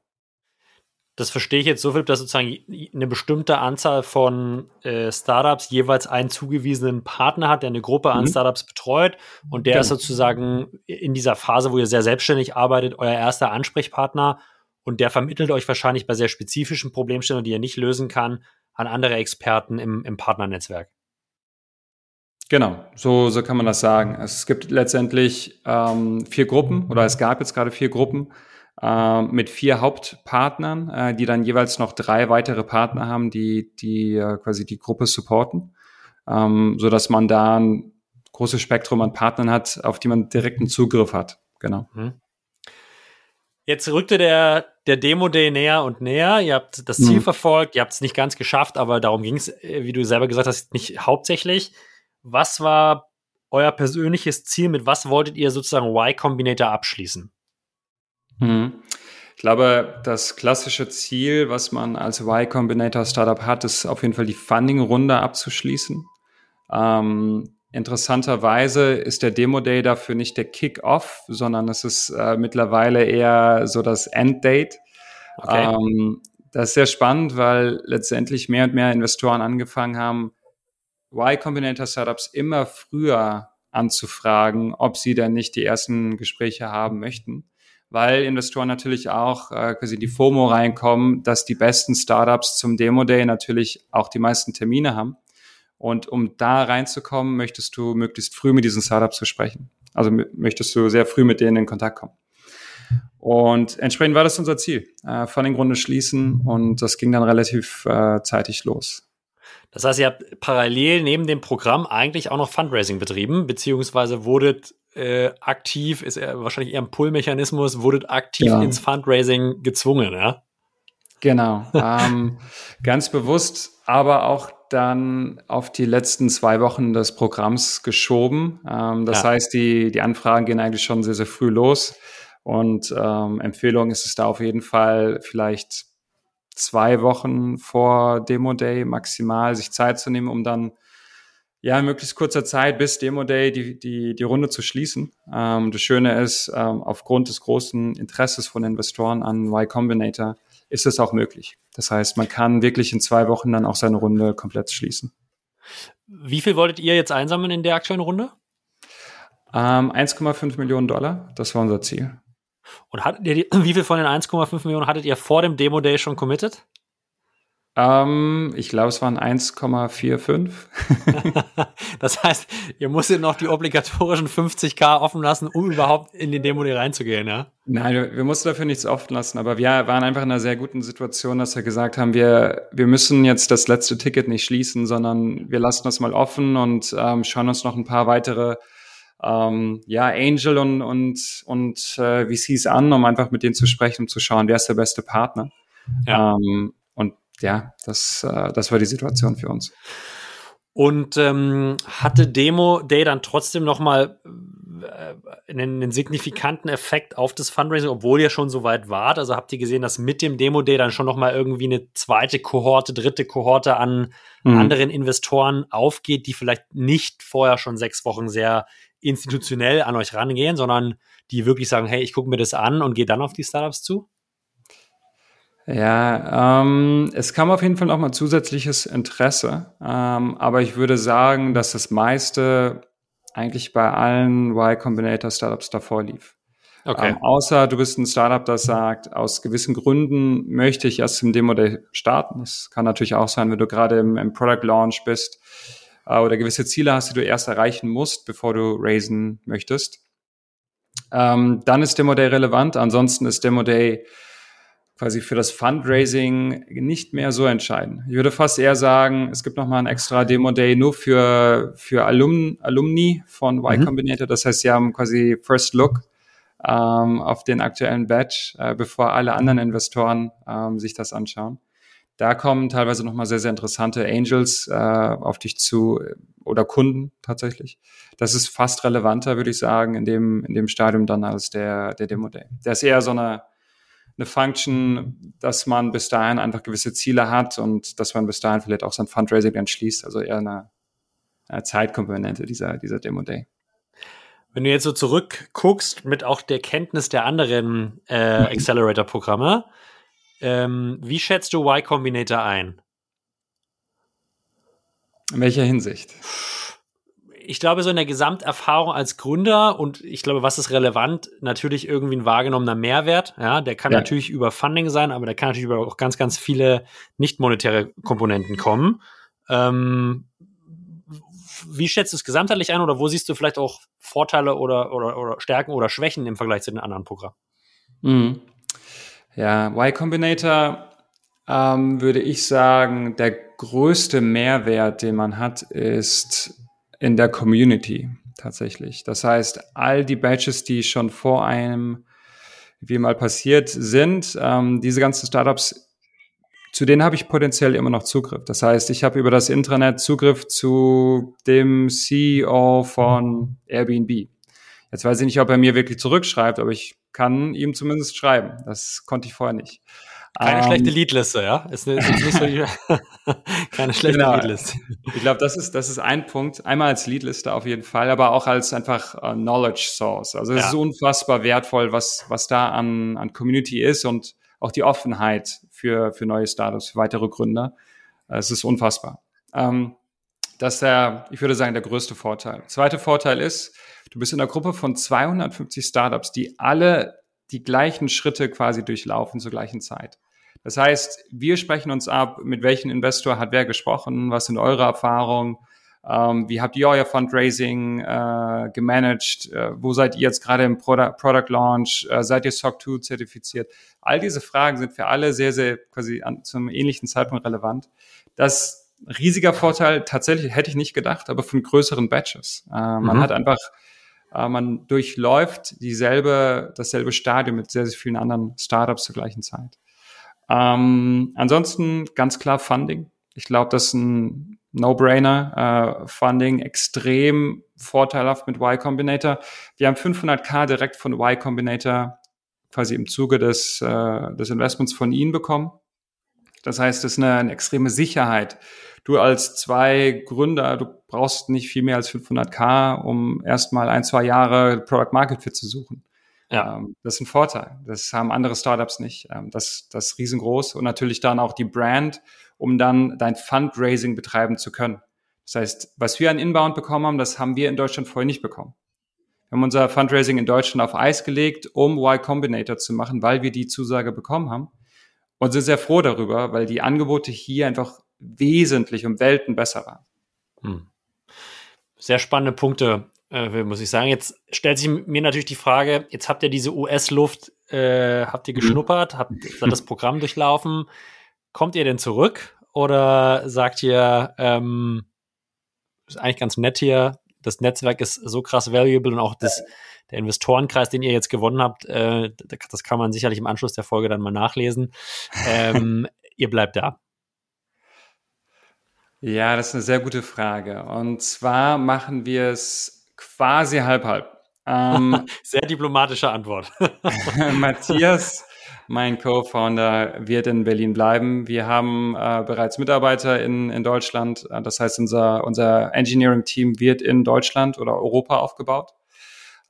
Das verstehe ich jetzt so, Philipp, dass sozusagen eine bestimmte Anzahl von äh, Startups jeweils einen zugewiesenen Partner hat, der eine Gruppe an mhm. Startups betreut und der genau. ist sozusagen in dieser Phase, wo ihr sehr selbstständig arbeitet, euer erster Ansprechpartner und der vermittelt euch wahrscheinlich bei sehr spezifischen Problemstellungen, die ihr nicht lösen kann, an andere Experten im, im Partnernetzwerk. Genau, so, so kann man das sagen. Es gibt letztendlich ähm, vier Gruppen oder es gab jetzt gerade vier Gruppen. Äh, mit vier Hauptpartnern, äh, die dann jeweils noch drei weitere Partner haben, die, die äh, quasi die Gruppe supporten, ähm, so dass man da ein großes Spektrum an Partnern hat, auf die man direkten Zugriff hat. Genau. Mhm. Jetzt rückte der, der Demo-Day näher und näher. Ihr habt das Ziel mhm. verfolgt, ihr habt es nicht ganz geschafft, aber darum ging es, äh, wie du selber gesagt hast, nicht hauptsächlich. Was war euer persönliches Ziel? Mit was wolltet ihr sozusagen Y Combinator abschließen? Mhm. Ich glaube, das klassische Ziel, was man als Y Combinator Startup hat, ist auf jeden Fall die Funding-Runde abzuschließen. Ähm, interessanterweise ist der Demo Day dafür nicht der Kick-Off, sondern es ist äh, mittlerweile eher so das Enddate. Okay. Ähm, das ist sehr spannend, weil letztendlich mehr und mehr Investoren angefangen haben, Y Combinator Startups immer früher anzufragen, ob sie denn nicht die ersten Gespräche haben möchten weil Investoren natürlich auch äh, quasi die FOMO reinkommen, dass die besten Startups zum Demo Day natürlich auch die meisten Termine haben. Und um da reinzukommen, möchtest du möglichst früh mit diesen Startups sprechen. Also möchtest du sehr früh mit denen in Kontakt kommen. Und entsprechend war das unser Ziel, äh, von den Grunde schließen und das ging dann relativ äh, zeitig los. Das heißt, ihr habt parallel neben dem Programm eigentlich auch noch Fundraising betrieben, beziehungsweise wurdet äh, aktiv, ist er wahrscheinlich eher ein Pull-Mechanismus, wurdet aktiv ja. ins Fundraising gezwungen, ja? Genau, ähm, ganz bewusst, aber auch dann auf die letzten zwei Wochen des Programms geschoben. Ähm, das ja. heißt, die, die Anfragen gehen eigentlich schon sehr, sehr früh los. Und ähm, Empfehlung ist es da auf jeden Fall vielleicht zwei Wochen vor Demo Day maximal sich Zeit zu nehmen, um dann ja, in möglichst kurzer Zeit bis Demo Day die, die, die Runde zu schließen. Ähm, das Schöne ist, ähm, aufgrund des großen Interesses von Investoren an Y Combinator ist es auch möglich. Das heißt, man kann wirklich in zwei Wochen dann auch seine Runde komplett schließen. Wie viel wolltet ihr jetzt einsammeln in der aktuellen Runde? Ähm, 1,5 Millionen Dollar, das war unser Ziel. Und hattet ihr die, wie viel von den 1,5 Millionen hattet ihr vor dem Demo Day schon committed? Ähm, ich glaube, es waren 1,45. das heißt, ihr musstet noch die obligatorischen 50k offen lassen, um überhaupt in die Demo reinzugehen, ja? Nein, wir, wir mussten dafür nichts offen lassen, aber wir waren einfach in einer sehr guten Situation, dass wir gesagt haben, wir, wir müssen jetzt das letzte Ticket nicht schließen, sondern wir lassen das mal offen und ähm, schauen uns noch ein paar weitere ähm, ja, Angel und, und, und äh, VCs an, um einfach mit denen zu sprechen, um zu schauen, wer ist der beste Partner. Ja. Ähm, ja, das, äh, das war die Situation für uns. Und ähm, hatte Demo Day dann trotzdem noch mal äh, einen, einen, signifikanten Effekt auf das Fundraising, obwohl ihr schon so weit wart? Also habt ihr gesehen, dass mit dem Demo Day dann schon noch mal irgendwie eine zweite Kohorte, dritte Kohorte an mhm. anderen Investoren aufgeht, die vielleicht nicht vorher schon sechs Wochen sehr institutionell an euch rangehen, sondern die wirklich sagen, hey, ich gucke mir das an und gehe dann auf die Startups zu? Ja, ähm, es kam auf jeden Fall nochmal zusätzliches Interesse, ähm, aber ich würde sagen, dass das meiste eigentlich bei allen Y Combinator Startups davor lief. Okay. Ähm, außer du bist ein Startup, das sagt, aus gewissen Gründen möchte ich erst im Demo Day starten. Das kann natürlich auch sein, wenn du gerade im, im Product Launch bist äh, oder gewisse Ziele hast, die du erst erreichen musst, bevor du raisen möchtest. Ähm, dann ist Demo Day relevant. Ansonsten ist Demo Day quasi für das Fundraising nicht mehr so entscheidend. Ich würde fast eher sagen, es gibt nochmal ein extra Demo Day nur für, für Alum, Alumni von Y mhm. Combinator. Das heißt, sie haben quasi First Look ähm, auf den aktuellen Batch, äh, bevor alle anderen Investoren ähm, sich das anschauen. Da kommen teilweise nochmal sehr, sehr interessante Angels äh, auf dich zu oder Kunden tatsächlich. Das ist fast relevanter, würde ich sagen, in dem, in dem Stadium dann als der, der Demo Day. Der ist eher so eine eine Function, dass man bis dahin einfach gewisse Ziele hat und dass man bis dahin vielleicht auch sein Fundraising dann schließt. Also eher eine, eine Zeitkomponente dieser, dieser Demo Day. Wenn du jetzt so zurückguckst mit auch der Kenntnis der anderen äh. Accelerator-Programme, ähm, wie schätzt du Y Combinator ein? In welcher Hinsicht? Ich glaube, so in der Gesamterfahrung als Gründer und ich glaube, was ist relevant, natürlich irgendwie ein wahrgenommener Mehrwert. Ja, der kann ja. natürlich über Funding sein, aber der kann natürlich über auch ganz, ganz viele nicht monetäre Komponenten kommen. Ähm, wie schätzt du es gesamtheitlich ein oder wo siehst du vielleicht auch Vorteile oder, oder, oder Stärken oder Schwächen im Vergleich zu den anderen Programmen? Mhm. Ja, Y Combinator ähm, würde ich sagen, der größte Mehrwert, den man hat, ist in der Community tatsächlich. Das heißt, all die Badges, die schon vor einem wie mal passiert sind, ähm, diese ganzen Startups, zu denen habe ich potenziell immer noch Zugriff. Das heißt, ich habe über das Intranet Zugriff zu dem CEO von Airbnb. Jetzt weiß ich nicht, ob er mir wirklich zurückschreibt, aber ich kann ihm zumindest schreiben. Das konnte ich vorher nicht. Keine ähm, schlechte Leadliste, ja? Ist, eine, ist nicht so die, keine schlechte genau. Leadliste. Ich glaube, das ist, das ist ein Punkt. Einmal als Leadliste auf jeden Fall, aber auch als einfach uh, Knowledge Source. Also es ja. ist unfassbar wertvoll, was, was da an, an Community ist und auch die Offenheit für, für neue Startups, für weitere Gründer. Es ist unfassbar. Ähm, das ist der, ich würde sagen, der größte Vorteil. Zweiter Vorteil ist, du bist in einer Gruppe von 250 Startups, die alle die gleichen Schritte quasi durchlaufen zur gleichen Zeit. Das heißt, wir sprechen uns ab, mit welchem Investor hat wer gesprochen, was sind eure Erfahrungen, ähm, wie habt ihr euer Fundraising äh, gemanagt, äh, wo seid ihr jetzt gerade im Product, Product Launch, äh, seid ihr SOC 2 zertifiziert? All diese Fragen sind für alle sehr, sehr quasi an, zum ähnlichen Zeitpunkt relevant. Das riesiger Vorteil, tatsächlich hätte ich nicht gedacht, aber von größeren Batches. Äh, man mhm. hat einfach äh, man durchläuft dieselbe, dasselbe Stadium mit sehr, sehr vielen anderen Startups zur gleichen Zeit. Ähm, ansonsten ganz klar Funding. Ich glaube, das ist ein No-Brainer. Äh, Funding extrem vorteilhaft mit Y Combinator. Wir haben 500k direkt von Y Combinator quasi im Zuge des, äh, des Investments von Ihnen bekommen. Das heißt, es ist eine, eine extreme Sicherheit. Du als zwei Gründer, du brauchst nicht viel mehr als 500k, um erstmal ein, zwei Jahre Product Market Fit zu suchen. Ja. Ähm, das ist ein Vorteil. Das haben andere Startups nicht. Ähm, das, das ist riesengroß. Und natürlich dann auch die Brand, um dann dein Fundraising betreiben zu können. Das heißt, was wir an Inbound bekommen haben, das haben wir in Deutschland vorher nicht bekommen. Wir haben unser Fundraising in Deutschland auf Eis gelegt, um Y Combinator zu machen, weil wir die Zusage bekommen haben. Und sind sehr froh darüber, weil die Angebote hier einfach wesentlich um Welten besser waren. Hm. Sehr spannende Punkte äh, muss ich sagen. Jetzt stellt sich mir natürlich die Frage, jetzt habt ihr diese US-Luft, äh, habt ihr mhm. geschnuppert, habt das Programm durchlaufen. Kommt ihr denn zurück oder sagt ihr, ähm, ist eigentlich ganz nett hier, das Netzwerk ist so krass valuable und auch das, der Investorenkreis, den ihr jetzt gewonnen habt, äh, das kann man sicherlich im Anschluss der Folge dann mal nachlesen. Ähm, ihr bleibt da. Ja, das ist eine sehr gute Frage. Und zwar machen wir es quasi halb-halb. Ähm, Sehr diplomatische Antwort. Matthias, mein Co-Founder, wird in Berlin bleiben. Wir haben äh, bereits Mitarbeiter in, in Deutschland. Äh, das heißt, unser, unser Engineering-Team wird in Deutschland oder Europa aufgebaut.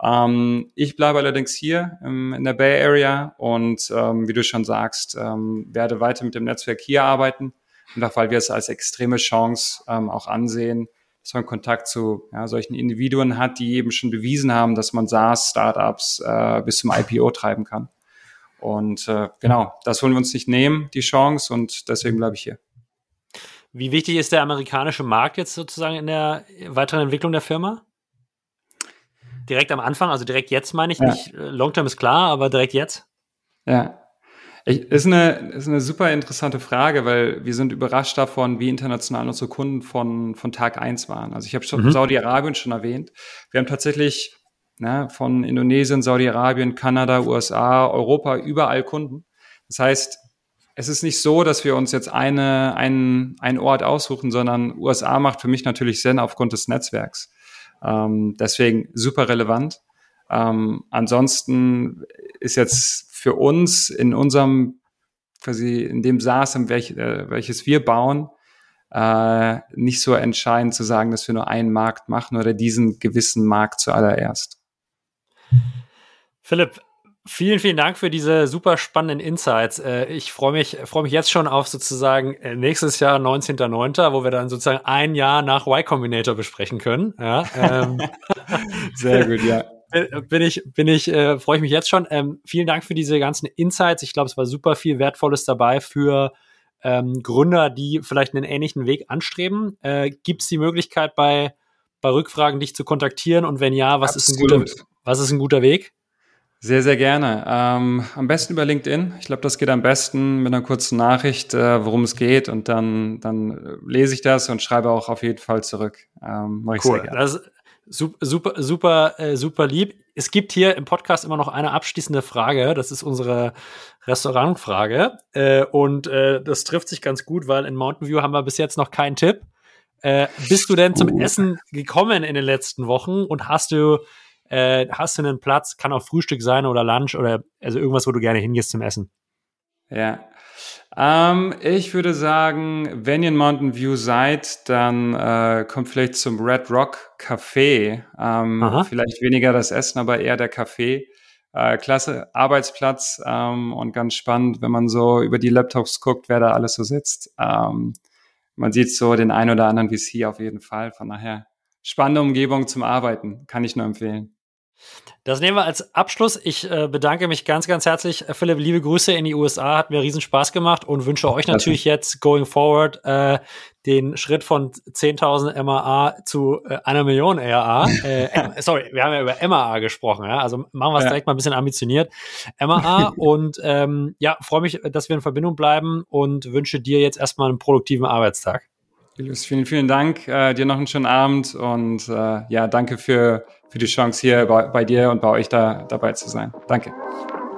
Ähm, ich bleibe allerdings hier im, in der Bay Area und ähm, wie du schon sagst, ähm, werde weiter mit dem Netzwerk hier arbeiten. Einfach weil wir es als extreme Chance ähm, auch ansehen, dass man Kontakt zu ja, solchen Individuen hat, die eben schon bewiesen haben, dass man SaaS-Startups äh, bis zum IPO treiben kann. Und äh, genau, das wollen wir uns nicht nehmen, die Chance, und deswegen bleibe ich hier. Wie wichtig ist der amerikanische Markt jetzt sozusagen in der weiteren Entwicklung der Firma? Direkt am Anfang, also direkt jetzt meine ich ja. nicht. Äh, Long-Term ist klar, aber direkt jetzt? Ja, ich, ist, eine, ist eine super interessante Frage, weil wir sind überrascht davon, wie international unsere Kunden von, von Tag eins waren. Also ich habe schon mhm. Saudi-Arabien schon erwähnt. Wir haben tatsächlich ne, von Indonesien, Saudi-Arabien, Kanada, USA, Europa überall Kunden. Das heißt, es ist nicht so, dass wir uns jetzt eine, einen, einen Ort aussuchen, sondern USA macht für mich natürlich Sinn aufgrund des Netzwerks. Ähm, deswegen super relevant. Ähm, ansonsten ist jetzt für uns in unserem, quasi in dem SaaS, welch, äh, welches wir bauen, äh, nicht so entscheidend zu sagen, dass wir nur einen Markt machen oder diesen gewissen Markt zuallererst. Philipp, Vielen, vielen Dank für diese super spannenden Insights. Äh, ich freue mich, freue mich jetzt schon auf sozusagen äh, nächstes Jahr, 19.09., wo wir dann sozusagen ein Jahr nach Y Combinator besprechen können. Ja, ähm, Sehr gut, ja bin ich, bin ich, äh, freue ich mich jetzt schon. Ähm, vielen Dank für diese ganzen Insights. Ich glaube, es war super viel Wertvolles dabei für ähm, Gründer, die vielleicht einen ähnlichen Weg anstreben. Äh, Gibt es die Möglichkeit, bei, bei Rückfragen dich zu kontaktieren? Und wenn ja, was ist, ein guter, was ist ein guter Weg? Sehr, sehr gerne. Ähm, am besten über LinkedIn. Ich glaube, das geht am besten mit einer kurzen Nachricht, äh, worum es geht. Und dann, dann lese ich das und schreibe auch auf jeden Fall zurück. Ähm, mach ich cool. sehr gerne. Das super, super, super, äh, super lieb. Es gibt hier im Podcast immer noch eine abschließende Frage. Das ist unsere Restaurantfrage. Äh, und äh, das trifft sich ganz gut, weil in Mountain View haben wir bis jetzt noch keinen Tipp. Äh, bist du denn zum uh. Essen gekommen in den letzten Wochen und hast du äh, hast du einen Platz, kann auch Frühstück sein oder Lunch oder also irgendwas, wo du gerne hingehst zum Essen? Ja. Ähm, ich würde sagen, wenn ihr in Mountain View seid, dann äh, kommt vielleicht zum Red Rock Café. Ähm, vielleicht weniger das Essen, aber eher der Café. Äh, klasse Arbeitsplatz ähm, und ganz spannend, wenn man so über die Laptops guckt, wer da alles so sitzt. Ähm, man sieht so den ein oder anderen VC auf jeden Fall. Von daher spannende Umgebung zum Arbeiten, kann ich nur empfehlen. Das nehmen wir als Abschluss. Ich äh, bedanke mich ganz, ganz herzlich. Äh, Philipp, liebe Grüße in die USA. Hat mir riesen Spaß gemacht und wünsche euch natürlich jetzt going forward äh, den Schritt von 10.000 MAA zu äh, einer Million RA. Äh, sorry, wir haben ja über MAA gesprochen. Ja? Also machen wir es ja. direkt mal ein bisschen ambitioniert. MAA und ähm, ja, freue mich, dass wir in Verbindung bleiben und wünsche dir jetzt erstmal einen produktiven Arbeitstag. Vielen, vielen Dank. Äh, dir noch einen schönen Abend und ja, danke für, für die Chance hier bei, bei dir und bei euch da dabei zu sein. Danke.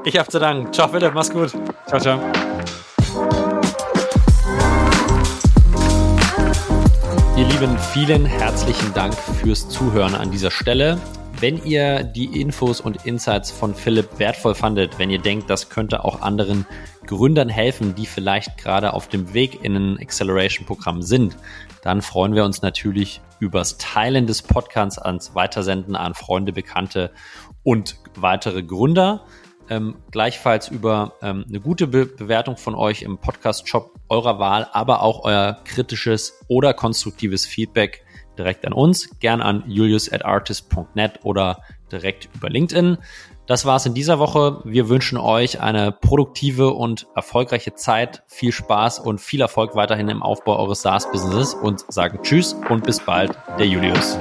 Ich habe zu danken. Ciao, Philipp. Mach's gut. Ciao, ciao. Ihr Lieben, vielen herzlichen Dank fürs Zuhören an dieser Stelle. Wenn ihr die Infos und Insights von Philipp wertvoll fandet, wenn ihr denkt, das könnte auch anderen Gründern helfen, die vielleicht gerade auf dem Weg in ein Acceleration-Programm sind, dann freuen wir uns natürlich übers Teilen des Podcasts ans Weitersenden an Freunde, Bekannte und weitere Gründer. Ähm, gleichfalls über ähm, eine gute Be Bewertung von euch im Podcast-Shop eurer Wahl, aber auch euer kritisches oder konstruktives Feedback direkt an uns, gern an julius@artist.net oder direkt über LinkedIn. Das war's in dieser Woche. Wir wünschen euch eine produktive und erfolgreiche Zeit, viel Spaß und viel Erfolg weiterhin im Aufbau eures SaaS-Businesses und sagen Tschüss und bis bald, der Julius.